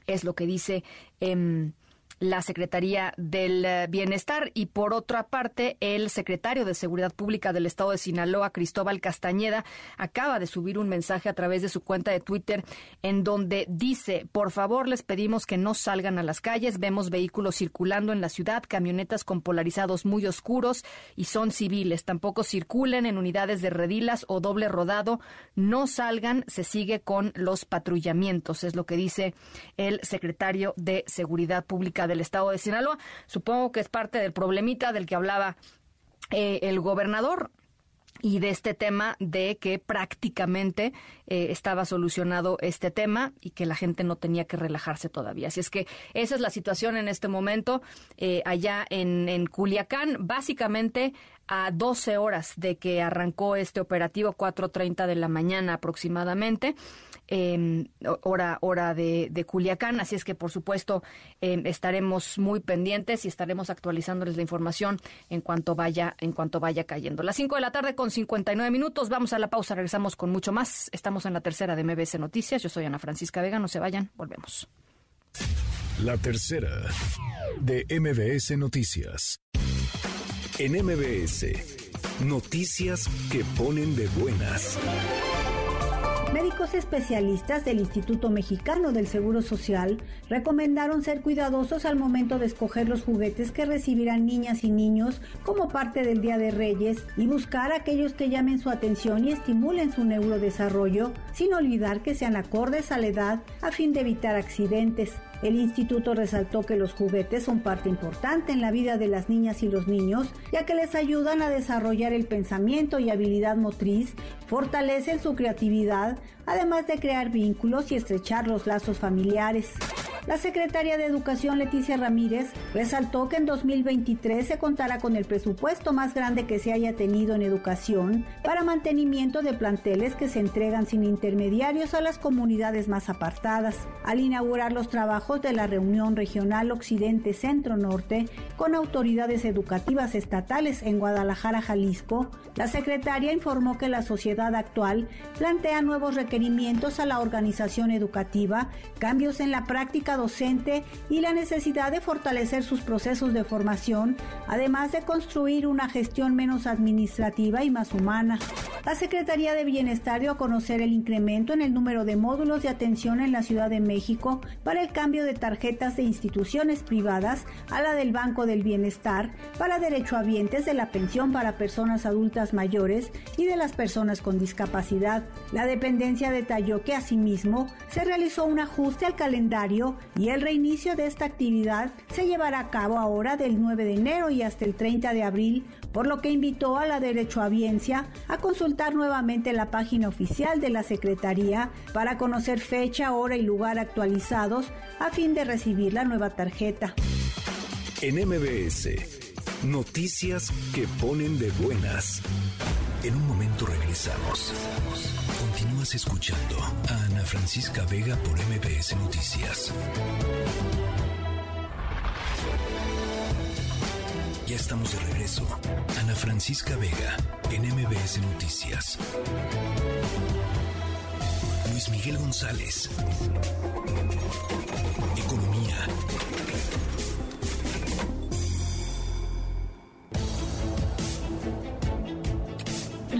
es lo que dice. Eh, la Secretaría del eh, Bienestar y por otra parte el secretario de Seguridad Pública del Estado de Sinaloa, Cristóbal Castañeda, acaba de subir un mensaje a través de su cuenta de Twitter en donde dice, por favor les pedimos que no salgan a las calles, vemos vehículos circulando en la ciudad, camionetas con polarizados muy oscuros y son civiles, tampoco circulen en unidades de redilas o doble rodado, no salgan, se sigue con los patrullamientos, es lo que dice el secretario de Seguridad Pública del estado de Sinaloa. Supongo que es parte del problemita del que hablaba eh, el gobernador y de este tema de que prácticamente eh, estaba solucionado este tema y que la gente no tenía que relajarse todavía. Así es que esa es la situación en este momento eh, allá en, en Culiacán. Básicamente a 12 horas de que arrancó este operativo, 4.30 de la mañana aproximadamente eh, hora, hora de, de, Culiacán. Así es que, por supuesto, eh, estaremos muy pendientes y estaremos actualizándoles la información en cuanto vaya, en cuanto vaya cayendo. Las 5 de la tarde con 59 minutos. Vamos a la pausa, regresamos con mucho más. Estamos en la tercera de MBS Noticias. Yo soy Ana Francisca Vega. No se vayan, volvemos. La tercera de MBS Noticias. En MBS, noticias que ponen de buenas. Médicos especialistas del Instituto Mexicano del Seguro Social recomendaron ser cuidadosos al momento de escoger los juguetes que recibirán niñas y niños como parte del Día de Reyes y buscar aquellos que llamen su atención y estimulen su neurodesarrollo, sin olvidar que sean acordes a la edad a fin de evitar accidentes. El instituto resaltó que los juguetes son parte importante en la vida de las niñas y los niños, ya que les ayudan a desarrollar el pensamiento y habilidad motriz, fortalecen su creatividad, además de crear vínculos y estrechar los lazos familiares. La secretaria de Educación Leticia Ramírez resaltó que en 2023 se contará con el presupuesto más grande que se haya tenido en educación para mantenimiento de planteles que se entregan sin intermediarios a las comunidades más apartadas. Al inaugurar los trabajos de la reunión regional Occidente Centro Norte con autoridades educativas estatales en Guadalajara, Jalisco, la secretaria informó que la sociedad actual plantea nuevos requerimientos a la organización educativa, cambios en la práctica docente y la necesidad de fortalecer sus procesos de formación, además de construir una gestión menos administrativa y más humana. La Secretaría de Bienestar dio a conocer el incremento en el número de módulos de atención en la Ciudad de México para el cambio de tarjetas de instituciones privadas a la del Banco del Bienestar para derechohabientes de la pensión para personas adultas mayores y de las personas con discapacidad. La dependencia detalló que asimismo se realizó un ajuste al calendario y el reinicio de esta actividad se llevará a cabo ahora del 9 de enero y hasta el 30 de abril, por lo que invitó a la derechohabiencia a consultar nuevamente la página oficial de la Secretaría para conocer fecha, hora y lugar actualizados a fin de recibir la nueva tarjeta. En MBS, noticias que ponen de buenas. En un momento regresamos. Continúas escuchando a Ana Francisca Vega por MBS Noticias. Estamos de regreso. Ana Francisca Vega en MBS Noticias. Luis Miguel González. Economía.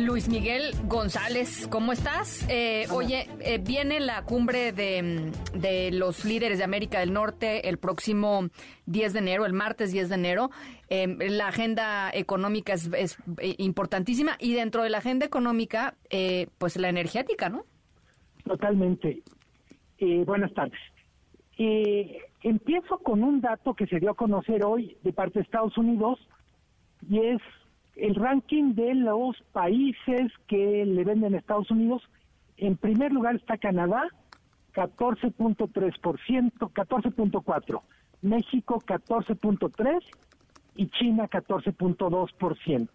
Luis Miguel González, ¿cómo estás? Eh, oye, eh, viene la cumbre de, de, los líderes de América del Norte el próximo 10 de enero, el martes 10 de enero. Eh, la agenda económica es, es, importantísima y dentro de la agenda económica, pues la energética, ¿no? Totalmente. Eh, buenas tardes. Eh, empiezo con un dato que se dio a conocer hoy de parte de Estados Unidos y es el ranking de los países que le venden a Estados Unidos. En primer lugar está Canadá, 14.3%, 14.4%, México 14.3% y China 14.2%.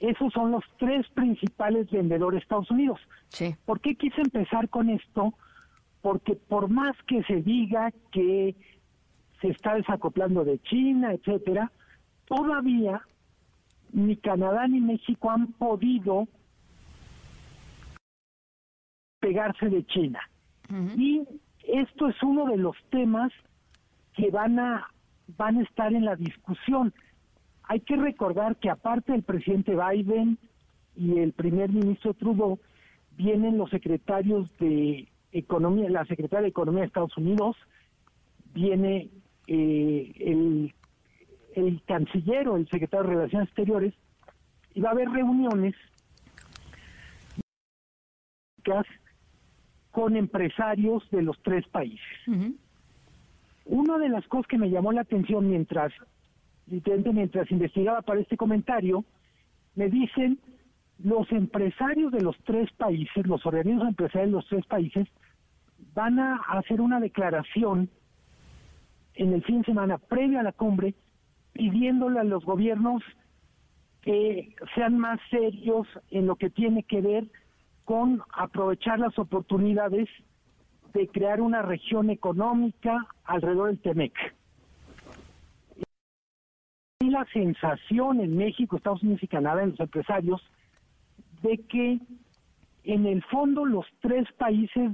Esos son los tres principales vendedores de Estados Unidos. Sí. ¿Por qué quise empezar con esto? Porque por más que se diga que se está desacoplando de China, etcétera, todavía ni Canadá ni México han podido pegarse de China. Y esto es uno de los temas que van a van a estar en la discusión. Hay que recordar que aparte del presidente Biden y el primer ministro Trudeau, vienen los secretarios de Economía, la secretaria de Economía de Estados Unidos, viene eh, el, el canciller o el secretario de Relaciones Exteriores, y va a haber reuniones con empresarios de los tres países. Una de las cosas que me llamó la atención mientras, mientras investigaba para este comentario, me dicen los empresarios de los tres países, los organismos empresarios de los tres países, van a hacer una declaración en el fin de semana previo a la cumbre, pidiéndole a los gobiernos que sean más serios en lo que tiene que ver con aprovechar las oportunidades de crear una región económica alrededor del TEMEC. Y la sensación en México, Estados Unidos y Canadá, en los empresarios, de que en el fondo los tres países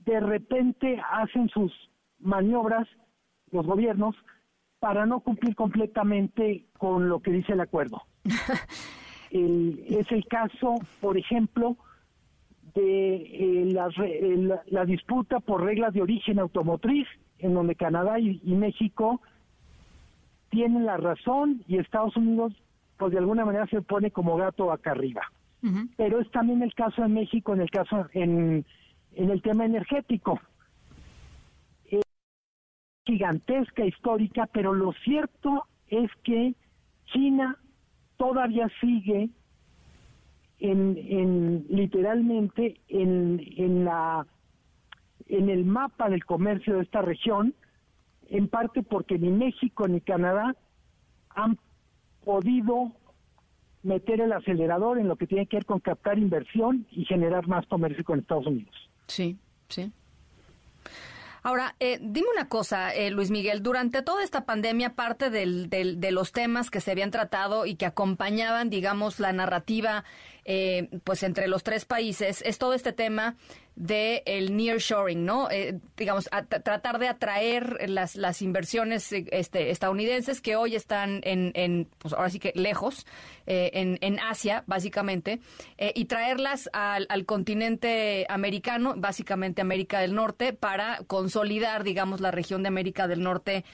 de repente hacen sus maniobras, los gobiernos, para no cumplir completamente con lo que dice el acuerdo. (laughs) es el caso, por ejemplo, de eh, eh, la, disputa por reglas de origen automotriz, en donde Canadá y, México tienen la razón y Estados Unidos, pues de alguna manera se pone como gato acá arriba. Pero es también el caso de México en el caso en, en el tema energético. Es gigantesca, histórica, pero lo cierto es que China todavía sigue en, literalmente en, en la en el mapa del comercio de esta región, en parte porque ni México ni Canadá han podido meter el acelerador en lo que tiene que ver con captar inversión y generar más comercio con Estados Unidos. Sí, sí. Ahora, eh, dime una cosa, eh, Luis Miguel, durante toda esta pandemia, parte del, del, de los temas que se habían tratado y que acompañaban, digamos, la narrativa, eh, pues entre los tres países, es todo este tema de el nearshoring, ¿no? Eh, digamos, tratar de atraer las, las inversiones este, estadounidenses que hoy están en, en, pues ahora sí que lejos, eh, en, en Asia, básicamente, eh, y traerlas al, al continente americano, básicamente América del Norte, para consolidar, digamos, la región de América del Norte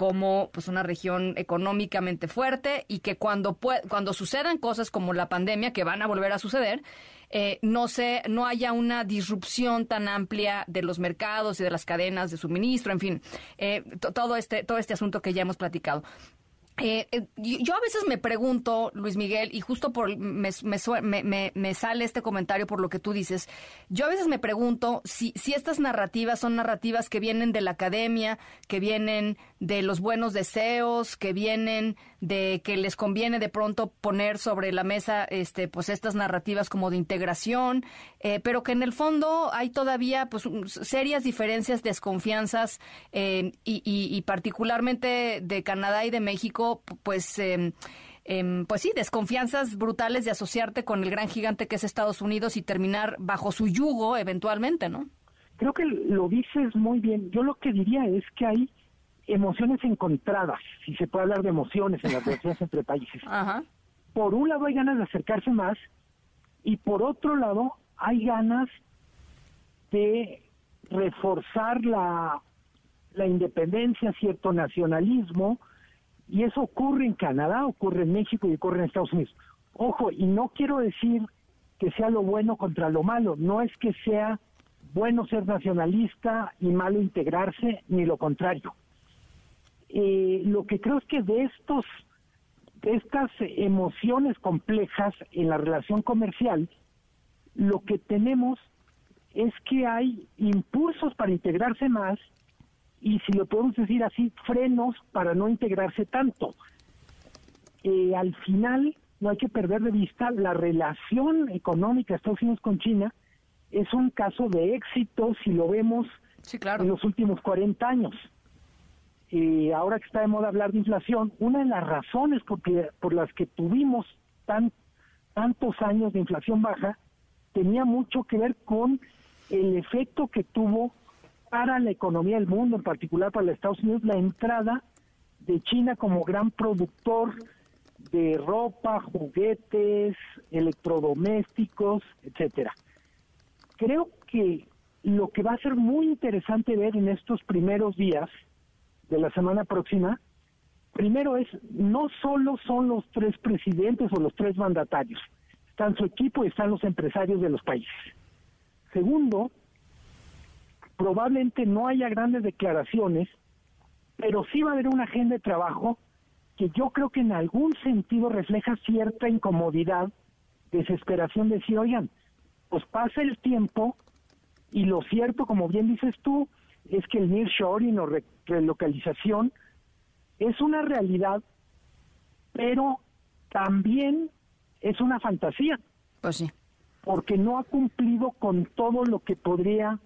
como pues una región económicamente fuerte y que cuando cuando sucedan cosas como la pandemia que van a volver a suceder eh, no se no haya una disrupción tan amplia de los mercados y de las cadenas de suministro en fin eh, todo este todo este asunto que ya hemos platicado. Eh, eh yo a veces me pregunto, Luis Miguel, y justo por me, me, me, sale este comentario por lo que tú dices, yo a veces me pregunto si, si estas narrativas son narrativas que vienen de la academia, que vienen de los buenos deseos, que vienen de que les conviene de pronto poner sobre la mesa este, pues estas narrativas como de integración, eh, pero que en el fondo hay todavía pues serias diferencias, desconfianzas eh, y, y particularmente de Canadá y de México pues... Eh, pues sí, desconfianzas brutales de asociarte con el gran gigante que es Estados Unidos y terminar bajo su yugo eventualmente, ¿no? Creo que lo dices muy bien. Yo lo que diría es que hay emociones encontradas, si se puede hablar de emociones en las (laughs) relaciones entre países. Por un lado hay ganas de acercarse más y por otro lado hay ganas de reforzar la, la independencia, cierto nacionalismo, y eso ocurre en Canadá, ocurre en México y ocurre en Estados Unidos. Ojo, y no quiero decir que sea lo bueno contra lo malo, no es que sea bueno ser nacionalista y malo integrarse, ni lo contrario. Eh, lo que creo es que de estos de estas emociones complejas en la relación comercial, lo que tenemos es que hay impulsos para integrarse más y si lo podemos decir así, frenos para no integrarse tanto. Eh, al final, no hay que perder de vista la relación económica de Estados Unidos con China es un caso de éxito si lo vemos en los últimos 40 años. Y ahora que está de moda hablar de inflación, una de las razones por, por las que tuvimos tan, tantos años de inflación baja tenía mucho que ver con el efecto que tuvo para la economía del mundo, en particular para los Estados Unidos, la entrada de China como gran productor de ropa, juguetes, electrodomésticos, etcétera. Creo que lo que va a ser muy interesante ver en estos primeros días de la semana próxima, primero es, no solo son los tres presidentes o los tres mandatarios, están su equipo y están los empresarios de los países. Segundo, probablemente no haya grandes declaraciones, pero sí va a haber una agenda de trabajo que yo creo que en algún sentido refleja cierta incomodidad, desesperación de decir, oigan, pues pasa el tiempo y lo cierto, como bien dices tú, es que el nearshoring o relocalización es una realidad, pero también es una fantasía. Pues sí. Porque no ha cumplido con todo lo que podría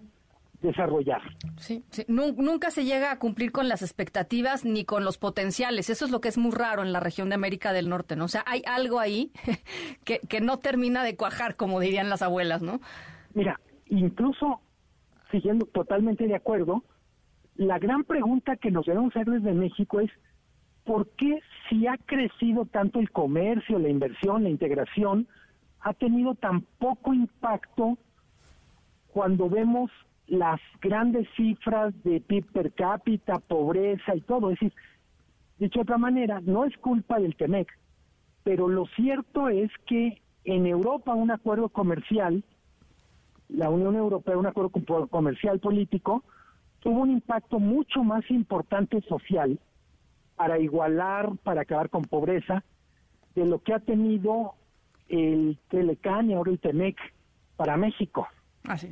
desarrollar. Sí, nunca se llega a cumplir con las expectativas ni con los potenciales. Eso es lo que es muy raro en la región de América del Norte, ¿no? O sea, hay algo ahí (laughs) que, que no termina de cuajar, como dirían las abuelas, ¿no? Mira, incluso siguiendo totalmente de acuerdo, la gran pregunta que nos debemos hacer desde México es ¿por qué si ha crecido tanto el comercio, la inversión, la integración, ha tenido tan poco impacto cuando vemos las grandes cifras de PIB per cápita, pobreza y todo? Es decir, dicho de otra manera, no es culpa del TEMEC, pero lo cierto es que en Europa un acuerdo comercial, la Unión Europea un acuerdo comercial político, tuvo un impacto mucho más importante social para igualar, para acabar con pobreza, de lo que ha tenido el Telecán y ahora el Temec para México. Así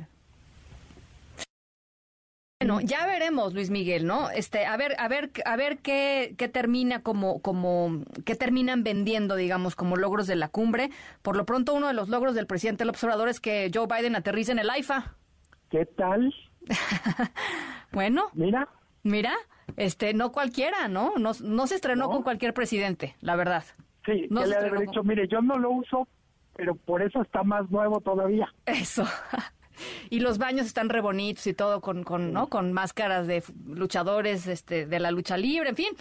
Bueno, ya veremos, Luis Miguel, ¿no? Este, a ver, a ver, a ver qué, qué termina como, como, qué terminan vendiendo, digamos, como logros de la cumbre. Por lo pronto, uno de los logros del presidente del observador es que Joe Biden aterriza en el AIFA. ¿Qué tal? (laughs) bueno. Mira. Mira, este, no cualquiera, ¿no? No, no se estrenó con cualquier presidente, la verdad. Sí, no le haber dicho, mire, yo no lo uso, pero por eso está más nuevo todavía. Eso. (laughs) y los baños están re bonitos y todo con, con, ¿no? con máscaras de luchadores este, de la lucha libre, en fin.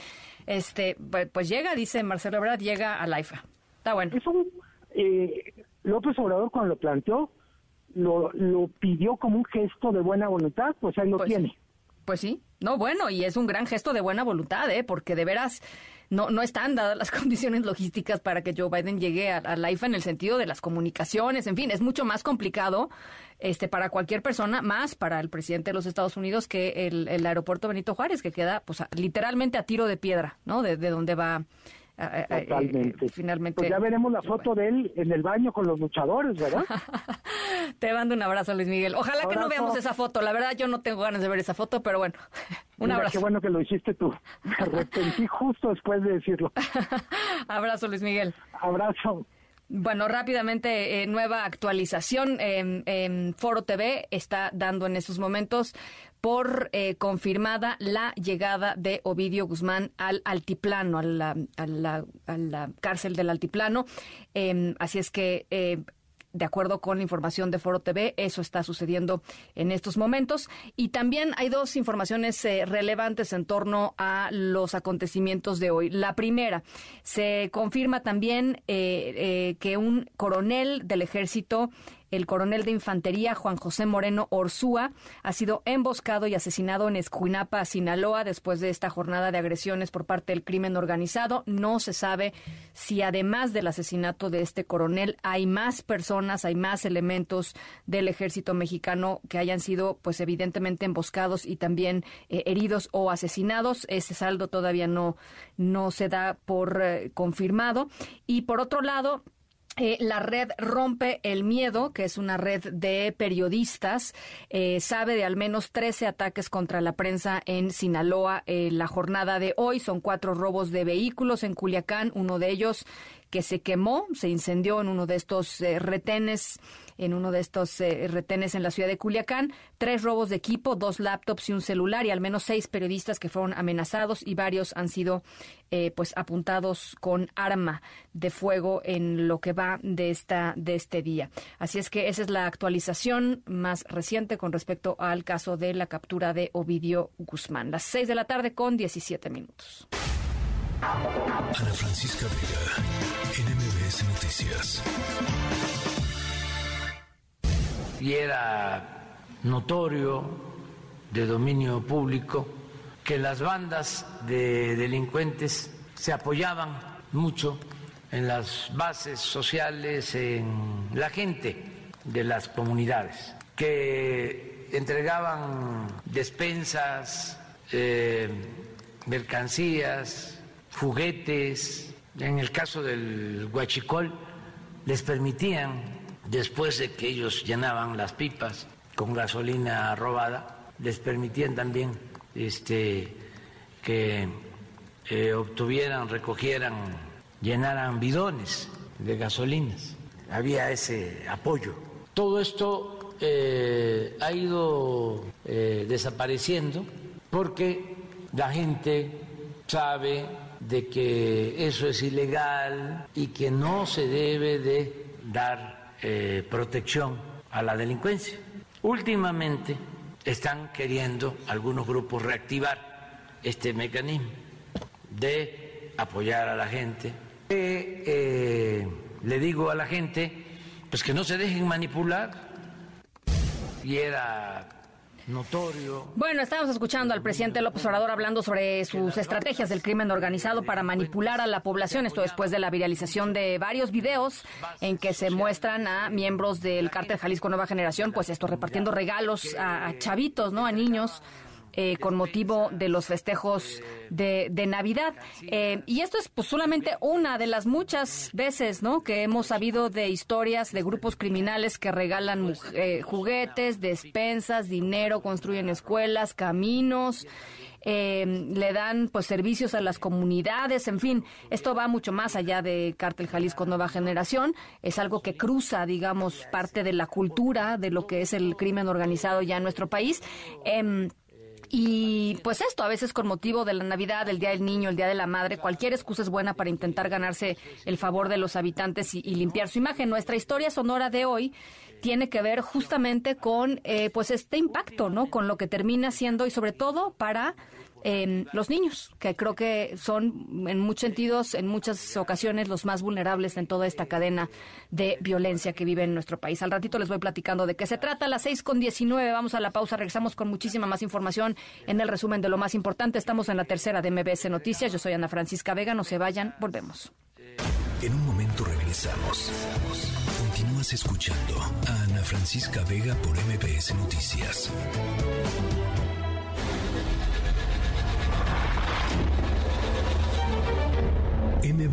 Este, pues, llega, dice Marcelo Ebrard, llega a la IFA. Está bueno. Eso, eh, López Obrador cuando lo planteó, lo, lo pidió como un gesto de buena voluntad, pues ahí lo pues tiene. Pues sí, no, bueno, y es un gran gesto de buena voluntad, ¿eh? porque de veras no, no están dadas las (laughs) condiciones logísticas para que Joe Biden llegue a, la IFA en el sentido de las comunicaciones, en fin, es mucho más complicado este, para cualquier persona, más para el presidente de los Estados Unidos que el, el aeropuerto Benito Juárez, que queda pues, literalmente a tiro de piedra, ¿no? De, de donde va Totalmente. finalmente. Pues ya veremos la foto de él en el baño con los luchadores, ¿verdad? (laughs) Te mando un abrazo, Luis Miguel. Ojalá que no veamos esa foto. La verdad, yo no tengo ganas de ver esa foto, pero bueno, (laughs) un abrazo. Qué bueno que lo hiciste tú. Me arrepentí (laughs) justo después de decirlo. abrazo, Luis Miguel. Abrazo. Bueno, rápidamente, eh, nueva actualización. en Foro TV está dando en estos momentos por eh, confirmada la llegada de Ovidio Guzmán al altiplano, a la, a la, a la cárcel del altiplano. Em, así es que eh, de acuerdo con la información de Foro TV, eso está sucediendo en estos momentos. Y también hay dos informaciones eh, relevantes en torno a los acontecimientos de hoy. La primera, se confirma también eh, eh, que un coronel del ejército el coronel de infantería Juan José Moreno Orsúa ha sido emboscado y asesinado en Escuinapa, Sinaloa, después de esta jornada de agresiones por parte del crimen organizado. No se sabe si además del asesinato de este coronel hay más personas, hay más elementos del ejército mexicano que hayan sido, pues evidentemente emboscados y también eh, heridos o asesinados. Ese saldo todavía no, no se da por eh, confirmado. Y por otro lado, eh, la red Rompe el Miedo, que es una red de periodistas, eh, sabe de al menos 13 ataques contra la prensa en Sinaloa. en la jornada de hoy son cuatro robos de vehículos en Culiacán, uno de ellos que se quemó, se incendió en uno de estos eh, retenes, en uno de estos eh, retenes en la ciudad de Culiacán, tres robos de equipo, dos laptops y un celular y al menos seis periodistas que fueron amenazados y varios han sido eh, pues apuntados con arma de fuego en lo que va de esta de este día. Así es que esa es la actualización más reciente con respecto al caso de la captura de Ovidio Guzmán. Las seis de la tarde con 17 minutos. Ana Francisca Vega, NMBS Noticias. Y era notorio de dominio público que las bandas de delincuentes se apoyaban mucho en las bases sociales, en la gente de las comunidades, que entregaban despensas, eh, mercancías, juguetes, en el caso del huachicol, les permitían, después de que ellos llenaban las pipas con gasolina robada, les permitían también este, que eh, obtuvieran, recogieran, llenaran bidones de gasolinas. Había ese apoyo. Todo esto eh, ha ido eh, desapareciendo porque la gente sabe de que eso es ilegal y que no se debe de dar eh, protección a la delincuencia. Últimamente están queriendo algunos grupos reactivar este mecanismo de apoyar a la gente. Eh, le digo a la gente, pues que no se dejen manipular. Y era notorio. Bueno, estamos escuchando al presidente López Obrador hablando sobre sus estrategias del crimen organizado para manipular a la población. Esto después de la viralización de varios videos en que se muestran a miembros del cártel Jalisco Nueva Generación, pues esto repartiendo regalos a, chavitos, ¿no? A niños. Eh, con motivo de los festejos de, Navidad. Eh, y esto es pues, solamente una de las muchas veces ¿no? que hemos sabido de historias de grupos criminales que regalan eh, juguetes, despensas, dinero, construyen escuelas, caminos. le dan pues servicios a las comunidades, en fin, esto va mucho más allá de Cártel Jalisco Nueva Generación, es algo que cruza, digamos, parte de la cultura de lo que es el crimen organizado ya en nuestro país. Em, y pues esto, a veces con motivo de la Navidad, el Día del Niño, el Día de la Madre, cualquier excusa es buena para intentar ganarse el favor de los habitantes y, limpiar su imagen. Nuestra historia sonora de hoy tiene que ver justamente con eh, pues este impacto, ¿no? Con lo que termina siendo y sobre todo para los niños, que creo que son en muchos sentidos, en muchas ocasiones, los más vulnerables en toda esta cadena de violencia que vive en nuestro país. Al ratito les voy platicando de qué se trata. A las seis con diecinueve vamos a la pausa, regresamos con muchísima más información en el resumen de lo más importante. Estamos en la tercera de MBS Noticias. Yo soy Ana Francisca Vega. No se vayan, volvemos. En un momento regresamos. Continúas escuchando a Ana Francisca Vega por MBS Noticias.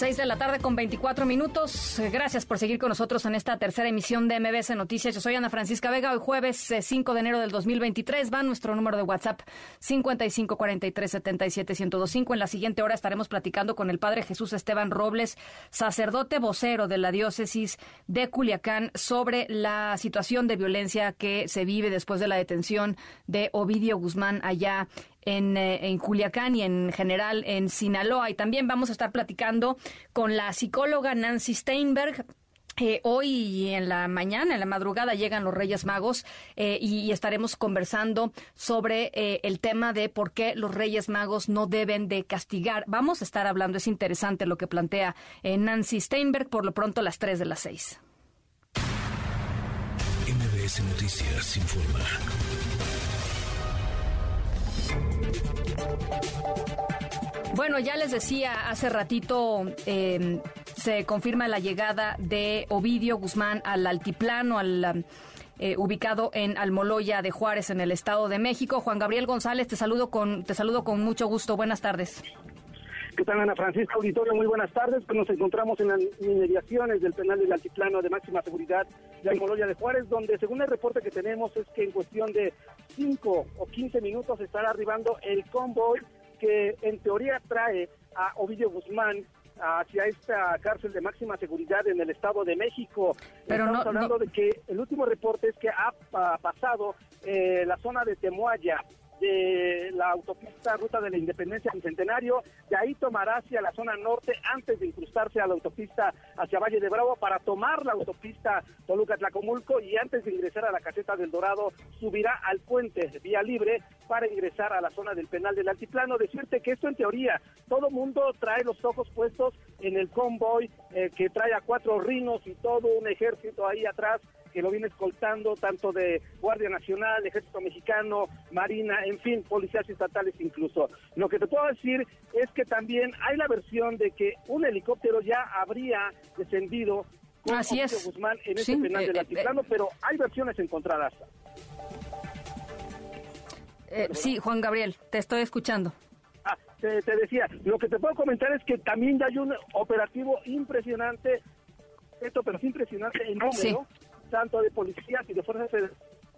6 de la tarde con 24 minutos. Gracias por seguir con nosotros en esta tercera emisión de MBS Noticias. Yo soy Ana Francisca Vega. Hoy jueves 5 eh, de enero del 2023 va nuestro número de WhatsApp 5543771025. En la siguiente hora estaremos platicando con el padre Jesús Esteban Robles, sacerdote vocero de la diócesis de Culiacán, sobre la situación de violencia que se vive después de la detención de Ovidio Guzmán allá en, eh, en, Culiacán y en general en Sinaloa. Y también vamos a estar platicando con la psicóloga Nancy Steinberg Eh, hoy en la mañana, en la madrugada, llegan los Reyes Magos eh, y, estaremos conversando sobre eh, el tema de por qué los Reyes Magos no deben de castigar. Vamos a estar hablando, es interesante lo que plantea Nancy Steinberg, por lo pronto a las 3 de las 6. MBS Noticias informa. Bueno, ya les decía hace ratito, em, se confirma la llegada de Ovidio Guzmán al altiplano, al eh, ubicado en Almoloya de Juárez, en el Estado de México. Juan Gabriel González, te saludo con, te saludo con mucho gusto. Buenas tardes. ¿Qué tal, Ana Francisca Auditorio? Muy buenas tardes. Pues nos encontramos en las inmediaciones del penal del Altiplano de máxima seguridad de Almoloya de Juárez, donde según el reporte que tenemos es que en cuestión de 5 o 15 minutos estará arribando el convoy que en teoría trae a Ovidio Guzmán hacia esta cárcel de máxima seguridad en el Estado de México. Pero Estamos hablando de que el último reporte es que ha, pasado eh, la zona de Temuaya, de la autopista Ruta de la Independencia en Centenario, de ahí tomará hacia la zona norte antes de incrustarse a la autopista hacia Valle de Bravo para tomar la autopista Toluca-Tlacomulco y antes de ingresar a la caseta del Dorado subirá al puente vía libre para ingresar a la zona del penal del altiplano. Decirte que esto en teoría, todo mundo trae los ojos puestos en el convoy eh, que trae a cuatro rinos y todo un ejército ahí atrás que lo viene escoltando tanto de Guardia Nacional, Ejército Mexicano, Marina, en fin, policías estatales incluso. Lo que te puedo decir es que también hay la versión de que un helicóptero ya habría descendido con Así Guzmán en ese penal del eh, eh, altiplano, pero hay versiones encontradas. Eh, sí, Juan Gabriel, te estoy escuchando. Ah, te, decía, lo que te puedo comentar es que también ya hay un operativo impresionante, esto, pero es impresionante en número, tanto de policías y de fuerzas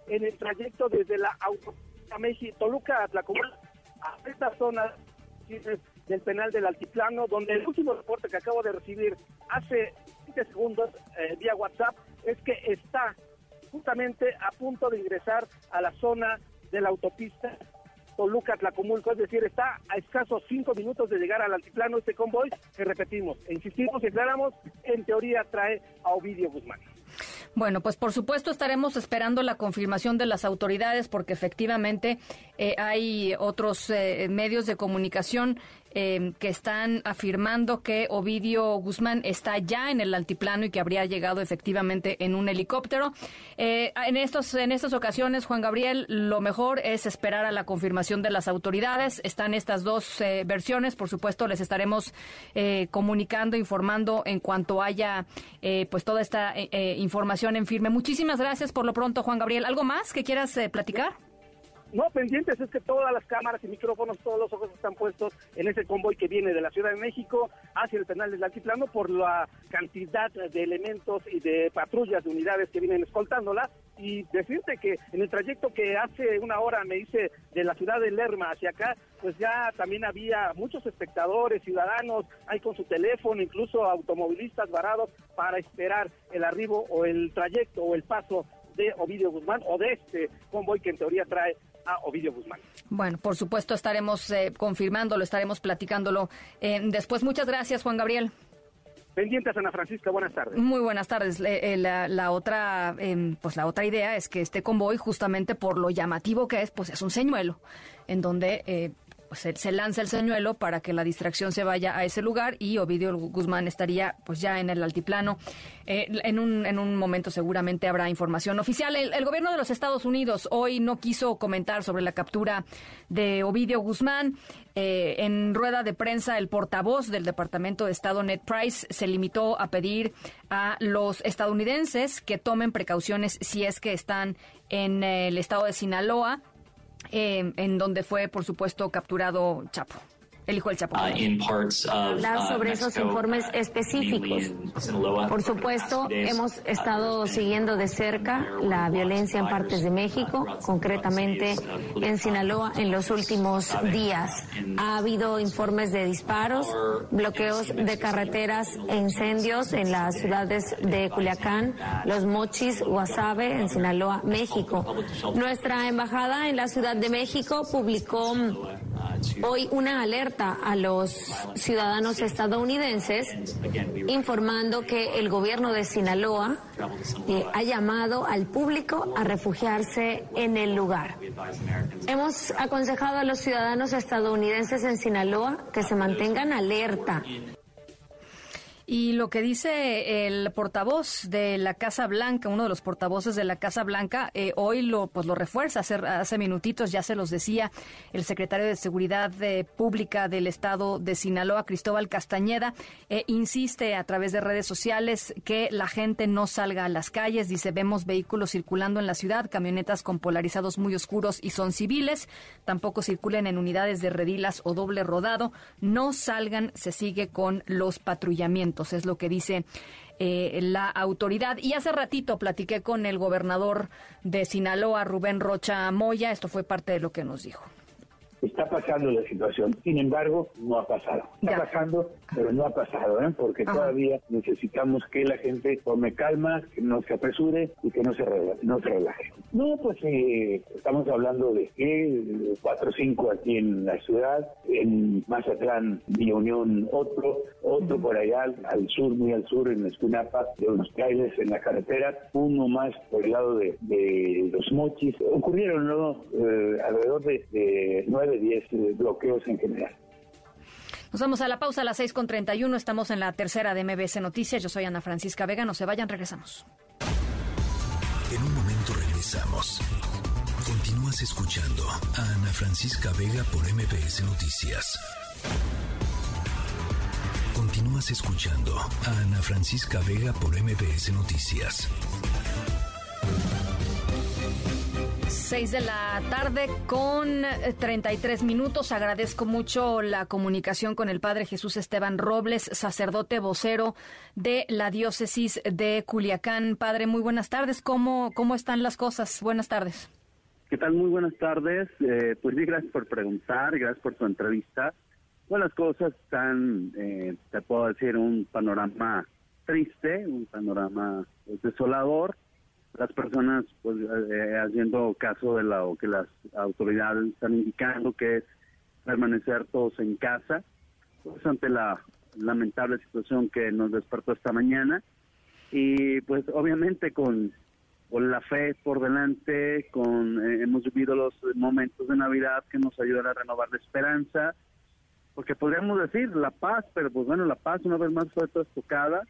en el trayecto desde la autopista México, Toluca a a esta zona del penal del Altiplano, donde el último reporte que acabo de recibir hace 20 segundos eh, vía WhatsApp es que está justamente a punto de ingresar a la zona de la autopista Toluca, Tlacomulco, es decir, está a escasos cinco minutos de llegar al altiplano este convoy que repetimos, insistimos y aclaramos, en teoría trae a Ovidio Guzmán. Bueno, pues por supuesto estaremos esperando la confirmación de las autoridades porque efectivamente eh, hay otros eh, medios de comunicación Em, que están afirmando que Ovidio Guzmán está ya en el altiplano y que habría llegado efectivamente en un helicóptero. Eh, en, estos, en estas ocasiones, Juan Gabriel, lo mejor es esperar a la confirmación de las autoridades. Están estas dos eh, versiones. Por supuesto, les estaremos eh, comunicando, informando en cuanto haya pues toda esta información en firme. Muchísimas gracias por lo pronto, Juan Gabriel. ¿Algo más que quieras platicar? No, pendientes es que todas las cámaras y micrófonos, todos los ojos están puestos en ese convoy que viene de la Ciudad de México hacia el penal del Altiplano por la cantidad de elementos y de patrullas de unidades que vienen escoltándola. Y decirte que en el trayecto que hace una hora me hice de la ciudad de Lerma hacia acá, pues ya también había muchos espectadores, ciudadanos, ahí con su teléfono, incluso automovilistas varados para esperar el arribo o el trayecto o el paso de Ovidio Guzmán o de este convoy que en teoría trae a Ovidio Guzmán. Bueno, por supuesto estaremos eh, confirmándolo, estaremos platicándolo eh, después. Muchas gracias, Juan Gabriel. Pendientes, Ana Francisca, buenas tardes. Muy buenas tardes. Eh, la, otra, em, pues la otra idea es que este convoy, justamente por lo llamativo que es, pues es un señuelo, en donde pues se, lanza el señuelo para que la distracción se vaya a ese lugar y Ovidio Guzmán estaría pues ya en el altiplano. Eh, en, un, en un momento seguramente habrá información oficial. El, gobierno de los Estados Unidos hoy no quiso comentar sobre la captura de Ovidio Guzmán. Eh, en rueda de prensa, el portavoz del Departamento de Estado, Ned Price, se limitó a pedir a los estadounidenses que tomen precauciones si es que están en el estado de Sinaloa eh, en donde fue, por supuesto, capturado Chapo el hijo del Chapo. Uh, Hablar uh, sobre esos informes específicos. Por supuesto, hemos estado siguiendo de cerca la violencia en partes de México, concretamente en Sinaloa, en los últimos días. Ha habido informes de disparos, bloqueos de carreteras e incendios en las ciudades de Culiacán, Los Mochis, Guasave, en Sinaloa, México. Nuestra embajada en la Ciudad de México publicó hoy una alerta a los ciudadanos estadounidenses informando que el gobierno de Sinaloa eh, ha llamado al público a refugiarse en el lugar. Hemos aconsejado a los ciudadanos estadounidenses en Sinaloa que se mantengan alerta y lo que dice el portavoz de la Casa Blanca, uno de los portavoces de la Casa Blanca, eh, hoy lo pues lo refuerza. Hace, hace, minutitos ya se los decía el secretario de Seguridad eh, Pública del Estado de Sinaloa, Cristóbal Castañeda, eh, insiste a través de redes sociales que la gente no salga a las calles. Dice vemos vehículos circulando en la ciudad, camionetas con polarizados muy oscuros y son civiles. Tampoco circulen en unidades de redilas o doble rodado. No salgan, se sigue con los patrullamientos es lo que dice eh, la autoridad. Y hace ratito platiqué con el gobernador de Sinaloa, Rubén Rocha Moya. Esto fue parte de lo que nos dijo. Está pasando la situación, sin embargo, no ha pasado. Está pasando, pero no ha pasado, ¿eh? porque todavía necesitamos que la gente tome calma, que no se apresure y que no se relaje. No, se relaje. no pues eh, estamos hablando de que cuatro o cinco aquí en la ciudad, en Mazatlán, mi Unión otro, otro por allá al, sur, muy al sur, en Escunapa, de unos trailers en la carretera, uno más por el lado de, los mochis. Ocurrieron ¿no? Eh, alrededor de, de nueve 10 eh, bloqueos en general. Nos vamos a la pausa a las 6.31. Estamos en la tercera de MBS Noticias. Yo soy Ana Francisca Vega. No se vayan, regresamos. En un momento regresamos. Continúas escuchando a Ana Francisca Vega por MBS Noticias. Continúas escuchando a Ana Francisca Vega por MBS Noticias. 6 de la tarde con 33 eh, minutos. Agradezco mucho la comunicación con el Padre Jesús Esteban Robles, sacerdote vocero de la diócesis de Culiacán. Padre, muy buenas tardes. ¿Cómo, cómo están las cosas? Buenas tardes. ¿Qué tal? Muy buenas tardes. Eh, pues sí, gracias por preguntar, gracias por su entrevista. Bueno, las cosas están, eh, te puedo decir, un panorama triste, un panorama desolador las personas pues eh, haciendo caso de lo que las autoridades están indicando que es permanecer todos en casa pues ante la lamentable situación que nos despertó esta mañana. Y pues obviamente con, con la fe por delante con eh, hemos vivido los momentos de navidad que nos ayudan a renovar la esperanza porque podríamos decir la paz pero pues bueno la paz una vez más fue tocada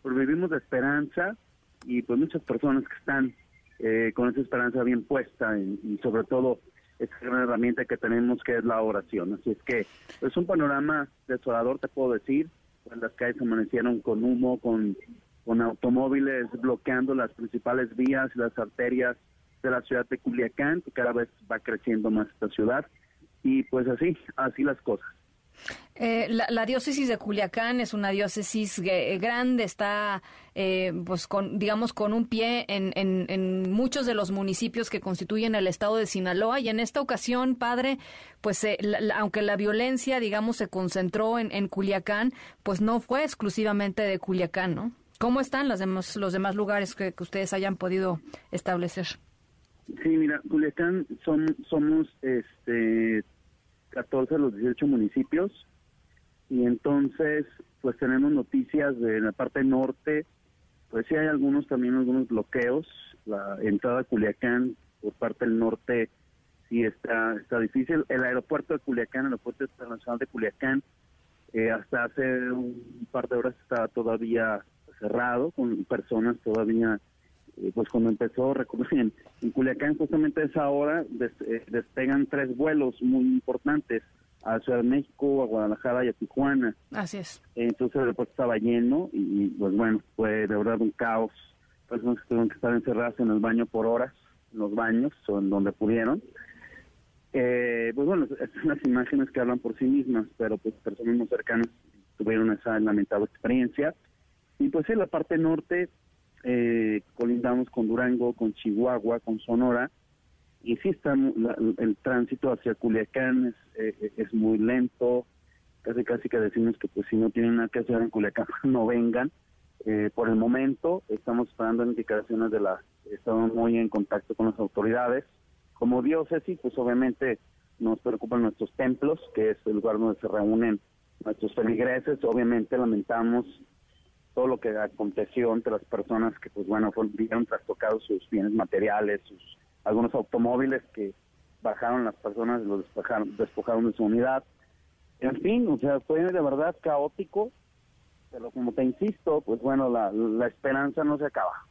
pues vivimos de esperanza y pues muchas personas que están eh, con esa esperanza bien puesta y, sobre todo esa gran herramienta que tenemos que es la oración. Así es que es un panorama desolador, te puedo decir. Pues, las calles amanecieron con humo, con, con automóviles bloqueando las principales vías y las arterias de la ciudad de Culiacán, que cada vez va creciendo más esta ciudad. Y pues así, así las cosas. Eh, la, diócesis de Culiacán es una diócesis grande, está, eh, pues, con, digamos, con un pie en, muchos de los municipios que constituyen el estado de Sinaloa. Y en esta ocasión, padre, pues, eh, aunque la violencia, digamos, se concentró en, en Culiacán, pues no fue exclusivamente de Culiacán, ¿no? ¿Cómo están los demás, los demás lugares que, que ustedes hayan podido establecer? Sí, mira, Culiacán son, somos este 14 de los 18 municipios y entonces pues tenemos noticias de la parte norte, pues sí hay algunos también algunos bloqueos, la entrada a Culiacán por parte del norte sí está está difícil, el aeropuerto de Culiacán, el aeropuerto internacional de Culiacán eh, hasta hace un par de horas estaba todavía cerrado con personas todavía eh, pues cuando empezó, recuerden, en Culiacán justamente esa hora eh, despegan tres vuelos muy importantes a Ciudad de México, a Guadalajara y a Tijuana. Así es. Entonces el aeropuerto estaba lleno y, pues bueno, fue de verdad un caos. Personas que tuvieron que estar encerradas en el baño por horas, en los baños, o en donde pudieron. Eh, pues bueno, son las imágenes que hablan por sí mismas, pero pues personas muy cercanas tuvieron esa lamentable experiencia. Y pues en la parte norte eh, colindamos con Durango, con Chihuahua, con Sonora, y sí está el tránsito hacia Culiacán es, eh, es muy lento, casi casi que decimos que pues si no tienen nada que hacer en Culiacán (laughs) no vengan. Eh, por el momento estamos esperando indicaciones de la, estamos muy en contacto con las autoridades. Como diócesis, pues obviamente nos preocupan nuestros templos, que es el lugar donde se reúnen nuestros feligreses. Obviamente lamentamos todo lo que aconteció entre las personas que, pues bueno, fueron, trastocados sus bienes materiales, sus algunos automóviles que bajaron las personas, los despojaron, despojaron de su unidad. En fin, o sea, fue de verdad caótico, pero como te insisto, pues bueno, la, la esperanza no se acaba.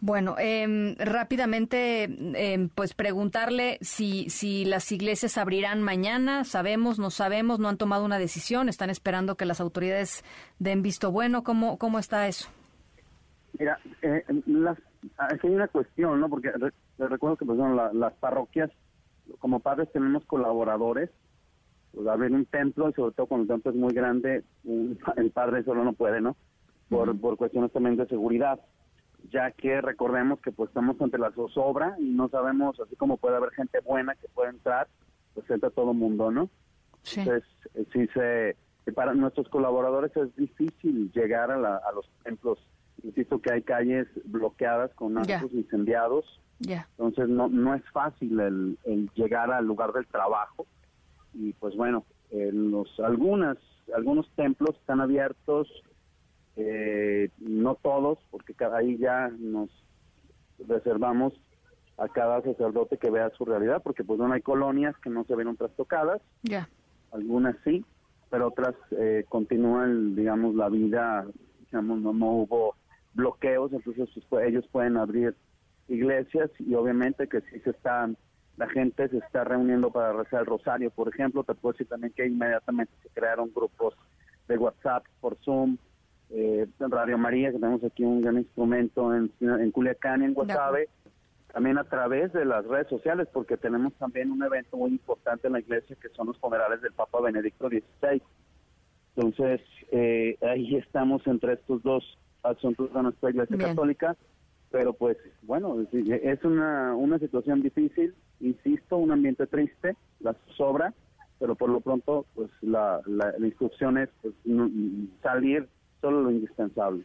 Bueno, eh, rápidamente, eh, pues preguntarle si, si las iglesias abrirán mañana. Sabemos, no sabemos, no han tomado una decisión, están esperando que las autoridades den visto bueno. ¿Cómo, cómo está eso? Mira, eh, las, hay una cuestión, ¿no? Porque recuerdo que pues, bueno, las parroquias, como padres tenemos colaboradores, pues, abrir un templo y sobre todo cuando el templo es muy grande, (laughs) el padre solo no puede, ¿no? Por, por cuestiones también de seguridad ya que recordemos que pues estamos ante la zozobra y no sabemos, así como puede haber gente buena que puede entrar, pues entra todo el mundo, ¿no? Sí. Entonces, eh, sí se, para nuestros colaboradores es difícil llegar a, la, a los templos. Insisto que hay calles bloqueadas con autos incendiados. Ya. Entonces, no, no es fácil el, el, llegar al lugar del trabajo. Y pues bueno, en los, algunas, algunos templos están abiertos eh, no todos, porque ahí ya nos reservamos a cada sacerdote que vea su realidad, porque pues no hay colonias que no se ven trastocadas, ya algunas sí, pero otras eh, continúan, digamos, la vida, digamos, no, no hubo bloqueos, entonces pues, ellos pueden abrir iglesias y obviamente que si se están, la gente se está reuniendo para rezar el rosario, por ejemplo, te puedo decir también que inmediatamente se crearon grupos de WhatsApp por Zoom, eh, Radio María, que tenemos aquí un gran instrumento en, en Culiacán, en Guasave, también a través de las redes sociales, porque tenemos también un evento muy importante en la iglesia que son los funerales del Papa Benedicto XVI. Entonces, eh, ahí estamos entre estos dos asuntos de nuestra iglesia católica, pero pues bueno, es una, una situación difícil, insisto, un ambiente triste, la sobra, pero por lo pronto pues la, la, instrucción es pues, salir solo lo indispensable.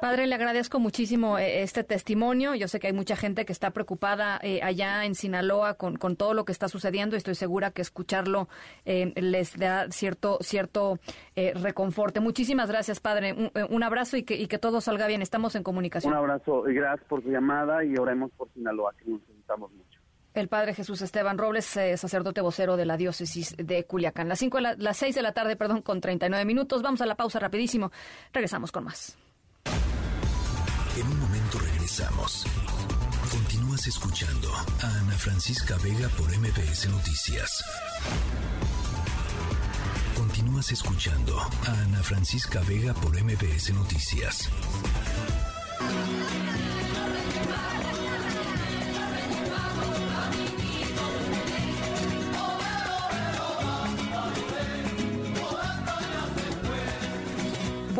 Padre, le agradezco muchísimo eh, este testimonio. Yo sé que hay mucha gente que está preocupada eh, allá en Sinaloa con, con, todo lo que está sucediendo. Estoy segura que escucharlo eh, les da cierto cierto reconforte. Muchísimas gracias, Padre. Un, un abrazo y que, y que todo salga bien. Estamos en comunicación. Un abrazo y gracias por su llamada y oremos por Sinaloa, que necesitamos mucho. El padre Jesús Esteban Robles, eh, sacerdote vocero de la diócesis de Culiacán. Las, cinco las 6 de la tarde, perdón, con 39 minutos. Vamos a la pausa rapidísimo. Regresamos con más. En un momento regresamos. Continúas escuchando a Ana Francisca Vega por MPS Noticias. Continúas escuchando a Ana Francisca Vega por MPS Noticias.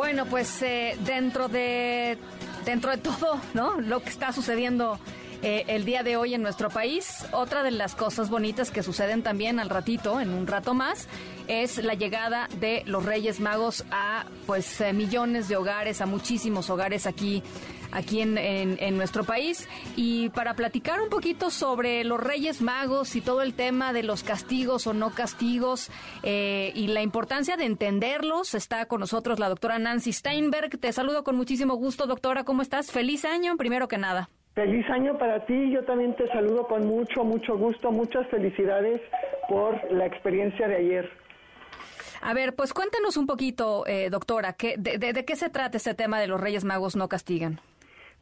Bueno, pues eh, dentro de dentro de todo, ¿no? Lo que está sucediendo eh, el día de hoy en nuestro país, otra de las cosas bonitas que suceden también al ratito, en un rato más, es la llegada de los Reyes Magos a pues eh, millones de hogares, a muchísimos hogares aquí aquí en, en, nuestro país. Y para platicar un poquito sobre los Reyes Magos y todo el tema de los castigos o no castigos eh, y la importancia de entenderlos, está con nosotros la doctora Nancy Steinberg. Te saludo con muchísimo gusto, doctora. ¿Cómo estás? Feliz año, primero que nada. Feliz año para ti, yo también te saludo con mucho, mucho gusto, muchas felicidades por la experiencia de ayer. A ver, pues cuéntanos un poquito, eh, doctora, ¿qué, de, de, qué se trata este tema de los Reyes Magos no castigan?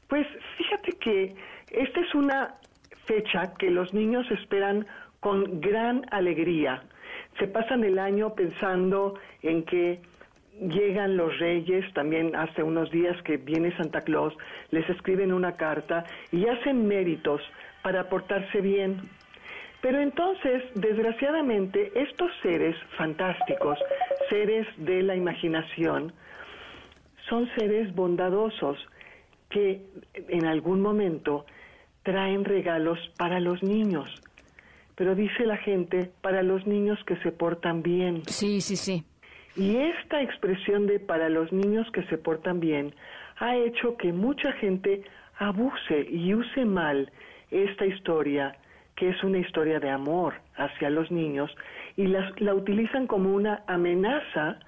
Pues fíjate que esta es una fecha que los niños esperan con gran alegría. Se pasan el año pensando en que llegan los reyes, también hace unos días que viene Santa Claus, les escriben una carta y hacen méritos para portarse bien. Pero entonces, desgraciadamente, estos seres fantásticos, seres de la imaginación, son seres bondadosos que en algún momento traen regalos para los niños. Pero dice la gente, para los niños que se portan bien. Sí, sí, sí. Y esta expresión de para los niños que se portan bien ha hecho que mucha gente abuse y use mal esta historia, que es una historia de amor hacia los niños y la utilizan como una amenaza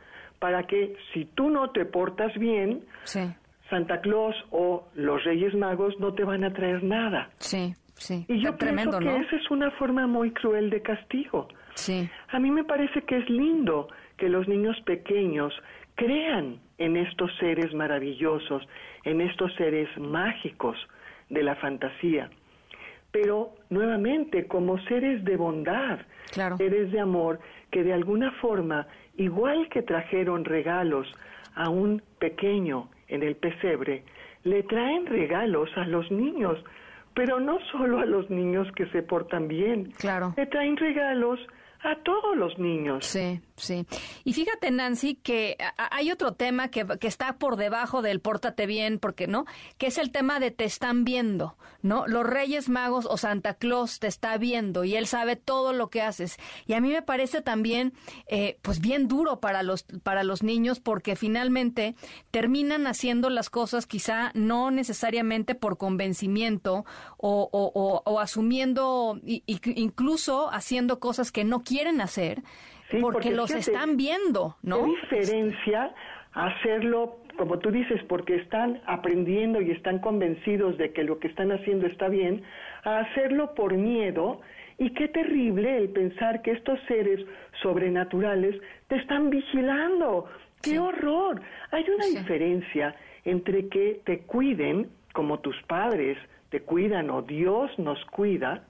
para que si tú no te portas bien, Santa Claus o los Reyes Magos no te van a traer nada. Sí, sí. Y yo pienso que esa es una forma muy cruel de castigo. Sí. A mí me parece que es lindo que los niños pequeños crean en estos seres maravillosos, en estos seres mágicos de la fantasía. Pero nuevamente, como seres de bondad, seres de amor, que de alguna forma, igual que trajeron regalos a un pequeño en el pesebre, le traen regalos a los niños, pero no solo a los niños que se portan bien, claro. le traen regalos a todos los niños. Sí, sí. Y fíjate, Nancy, que hay otro tema que, que, está por debajo del pórtate bien, porque no, que es el tema de te están viendo, ¿no? Los Reyes Magos o Santa Claus te está viendo y él sabe todo lo que haces. Y a mí me parece también, eh, pues bien duro para los para los niños, porque finalmente terminan haciendo las cosas quizá no necesariamente por convencimiento o, o, o, asumiendo, y, incluso haciendo cosas que no quieren hacer porque, los están viendo, ¿no? ¿Qué diferencia hacerlo, como tú dices, porque están aprendiendo y están convencidos de que lo que están haciendo está bien, a hacerlo por miedo? Y qué terrible el pensar que estos seres sobrenaturales te están vigilando. ¡Qué horror! Hay una diferencia entre que te cuiden, como tus padres te cuidan o Dios nos cuida,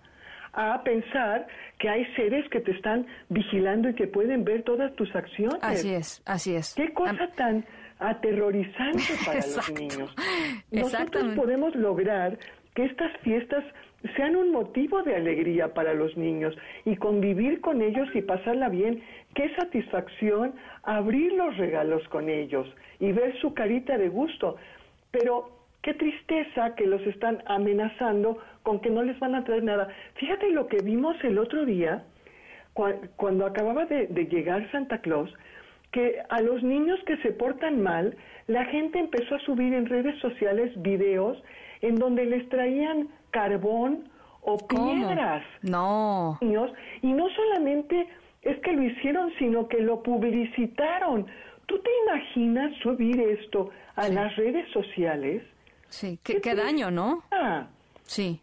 a pensar que hay seres que te están vigilando y que pueden ver todas tus acciones. Así es, así es. Qué cosa tan aterrorizante (laughs) para los niños. (laughs) Nosotros podemos lograr que estas fiestas sean un motivo de alegría para los niños y convivir con ellos y pasarla bien. Qué satisfacción abrir los regalos con ellos y ver su carita de gusto. Pero qué tristeza que los están amenazando con que no les van a traer nada. Fíjate lo que vimos el otro día, cuando acababa de, llegar Santa Claus, que a los niños que se portan mal, la gente empezó a subir en redes sociales videos en donde les traían carbón o piedras. No. y no solamente es que lo hicieron, sino que lo publicitaron. ¿Tú te imaginas subir esto a las redes sociales? Sí, qué, qué daño, ¿no? Ah. Sí.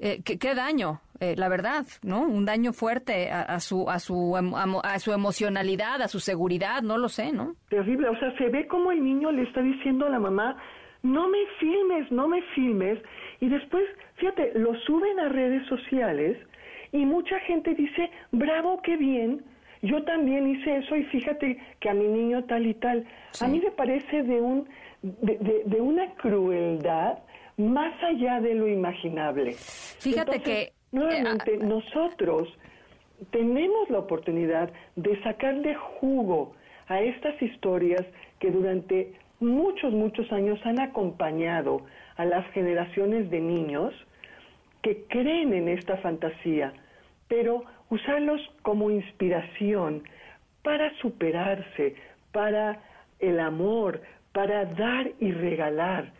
Eh, ¿qué, daño, eh, la verdad, ¿no? Un daño fuerte a, su a su a, su emocionalidad, a su seguridad, no lo sé, ¿no? Terrible, o sea, se ve como el niño le está diciendo a la mamá, no me filmes, no me filmes, y después, fíjate, lo suben a redes sociales y mucha gente dice, bravo, qué bien, yo también hice eso y fíjate que a mi niño tal y tal. A mí me parece de un de, de una crueldad más allá de lo imaginable. Fíjate que... Nuevamente, eh, nosotros tenemos la oportunidad de sacarle jugo a estas historias que durante muchos, muchos años han acompañado a las generaciones de niños que creen en esta fantasía, pero usarlos como inspiración para superarse, para el amor, para dar y regalar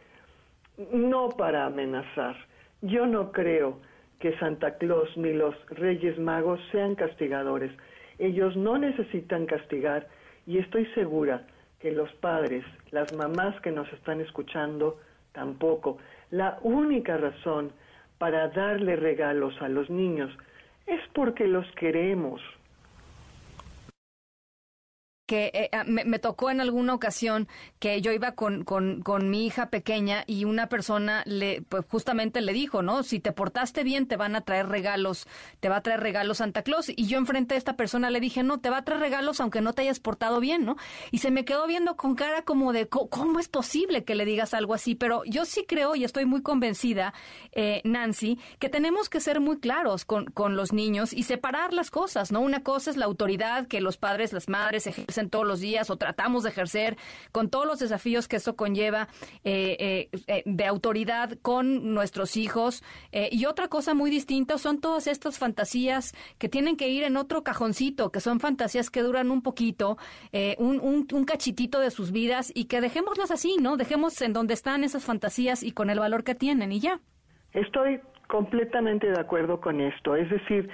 no para amenazar. Yo no creo que Santa Claus ni los Reyes Magos sean castigadores. Ellos no necesitan castigar y estoy segura que los padres, las mamás que nos están escuchando, tampoco. La única razón para darle regalos a los niños es porque los queremos, que eh, ah, me, tocó en alguna ocasión que yo iba con, con, mi hija pequeña y una persona le pues justamente le dijo, ¿no? Si te portaste bien te van a traer regalos, te va a traer regalos Santa Claus. Y yo enfrente a esta persona le dije, no, te va a traer regalos aunque no te hayas portado bien, ¿no? Y se me quedó viendo con cara como de, ¿cómo es posible que le digas algo así? Pero yo sí creo y estoy muy convencida, eh, Nancy, que tenemos que ser muy claros con, con los niños y separar las cosas, ¿no? Una cosa es la autoridad que los padres, las madres ejercen todos los días o tratamos de ejercer con todos los desafíos que esto conlleva eh, eh, eh, de autoridad con nuestros hijos. y otra cosa muy distinta son todas estas fantasías que tienen que ir en otro cajoncito, que son fantasías que duran un poquito, un, un, un cachitito de sus vidas y que dejémoslas así, ¿no? Dejemos en donde están esas fantasías y con el valor que tienen y ya. Estoy completamente de acuerdo con esto. Es decir,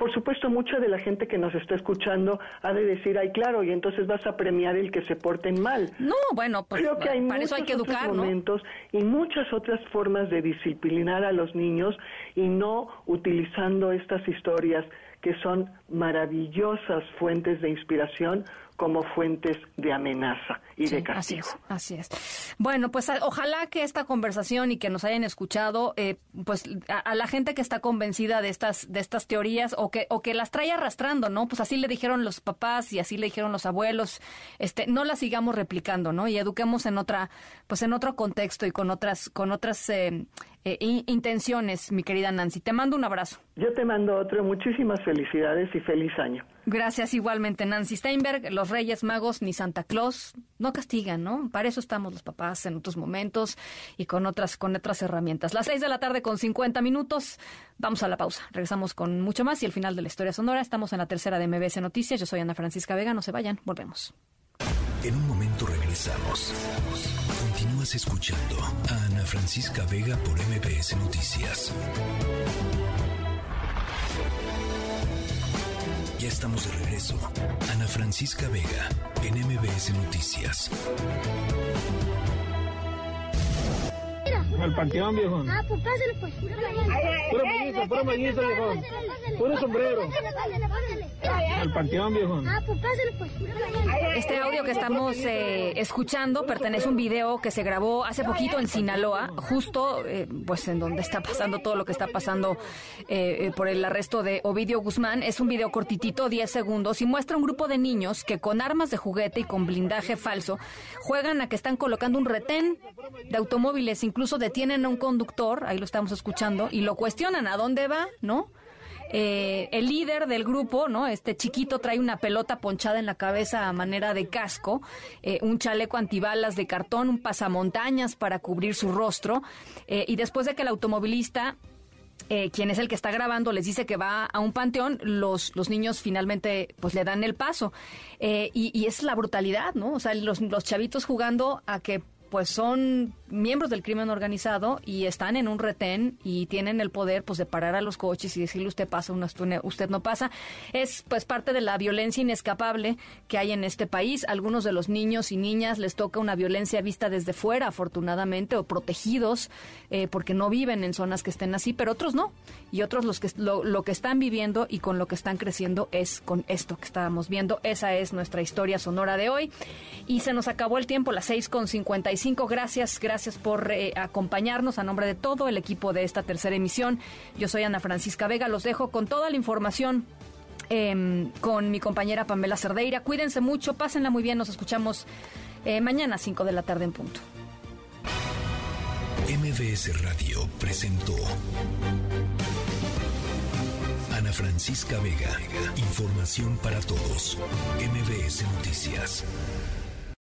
por supuesto, mucha de la gente que nos está escuchando ha de decir, ay, claro, y entonces vas a premiar el que se porten mal. No, bueno, pues Creo que hay para eso hay que educar, momentos y muchas otras formas de disciplinar a los niños y no utilizando estas historias que son maravillosas fuentes de inspiración como fuentes de amenaza y de castigo. Así es, así es. Bueno, pues ojalá que esta conversación y que nos hayan escuchado, eh, pues a, la gente que está convencida de estas de estas teorías o que o que las trae arrastrando, ¿no? Pues así le dijeron los papás y así le dijeron los abuelos, este, no las sigamos replicando, ¿no? Y eduquemos en otra, pues en otro contexto y con otras con otras eh, eh, intenciones, mi querida Nancy. Te mando un abrazo. Yo te mando otro. Muchísimas felicidades y feliz año. Gracias igualmente, Nancy Steinberg. Los Reyes Magos ni Santa Claus no castigan, ¿no? Para eso estamos los papás en otros momentos y con otras, con otras herramientas. Las seis de la tarde con 50 minutos. Vamos a la pausa. Regresamos con mucho más y el final de la historia sonora. Estamos en la tercera de MBS Noticias. Yo soy Ana Francisca Vega. No se vayan. Volvemos. En un momento regresamos. Continúas escuchando a Ana Francisca Vega por MBS Noticias. Ya estamos de regreso. Ana Francisca Vega, en MBS Noticias. Al panteón, viejo. Ah, pues pásale, pues. Puro mellizo, puro mellizo, viejo. Puro sombrero. Al panteón, viejo. Ah, pues pásale, pues. Este audio que estamos eh, escuchando pertenece a un video que se grabó hace poquito en Sinaloa, justo eh, pues en donde está pasando todo lo que está pasando eh, por el arresto de Ovidio Guzmán. Es un video cortitito, 10 segundos, y muestra un grupo de niños que con armas de juguete y con blindaje falso juegan a que están colocando un retén de automóviles, incluso detienen a un conductor, ahí lo estamos escuchando, y lo cuestionan a dónde va, ¿no? Eh, el líder del grupo, ¿no? Este chiquito trae una pelota ponchada en la cabeza a manera de casco, eh, un chaleco antibalas de cartón, un pasamontañas para cubrir su rostro, eh, y después de que el automovilista quien es el que está grabando, les dice que va a un panteón, los, los niños finalmente pues le dan el paso. y, y, es la brutalidad, ¿no? O sea, los, los chavitos jugando a que pues son miembros del crimen organizado y están en un retén y tienen el poder pues de parar a los coches y decirle usted pasa, usted no pasa. Es pues parte de la violencia inescapable que hay en este país. Algunos de los niños y niñas les toca una violencia vista desde fuera, afortunadamente, o protegidos eh, porque no viven en zonas que estén así, pero otros no. Y otros los que, lo, lo que están viviendo y con lo que están creciendo es con esto que estábamos viendo. Esa es nuestra historia sonora de hoy. Y se nos acabó el tiempo, las seis con cincuenta Gracias, gracias por eh, acompañarnos a nombre de todo el equipo de esta tercera emisión. Yo soy Ana Francisca Vega, los dejo con toda la información em, con mi compañera Pamela Cerdeira. Cuídense mucho, pásenla muy bien, nos escuchamos eh, mañana a 5 de la tarde en punto. MBS Radio presentó Ana Francisca Vega, información para todos. MBS Noticias.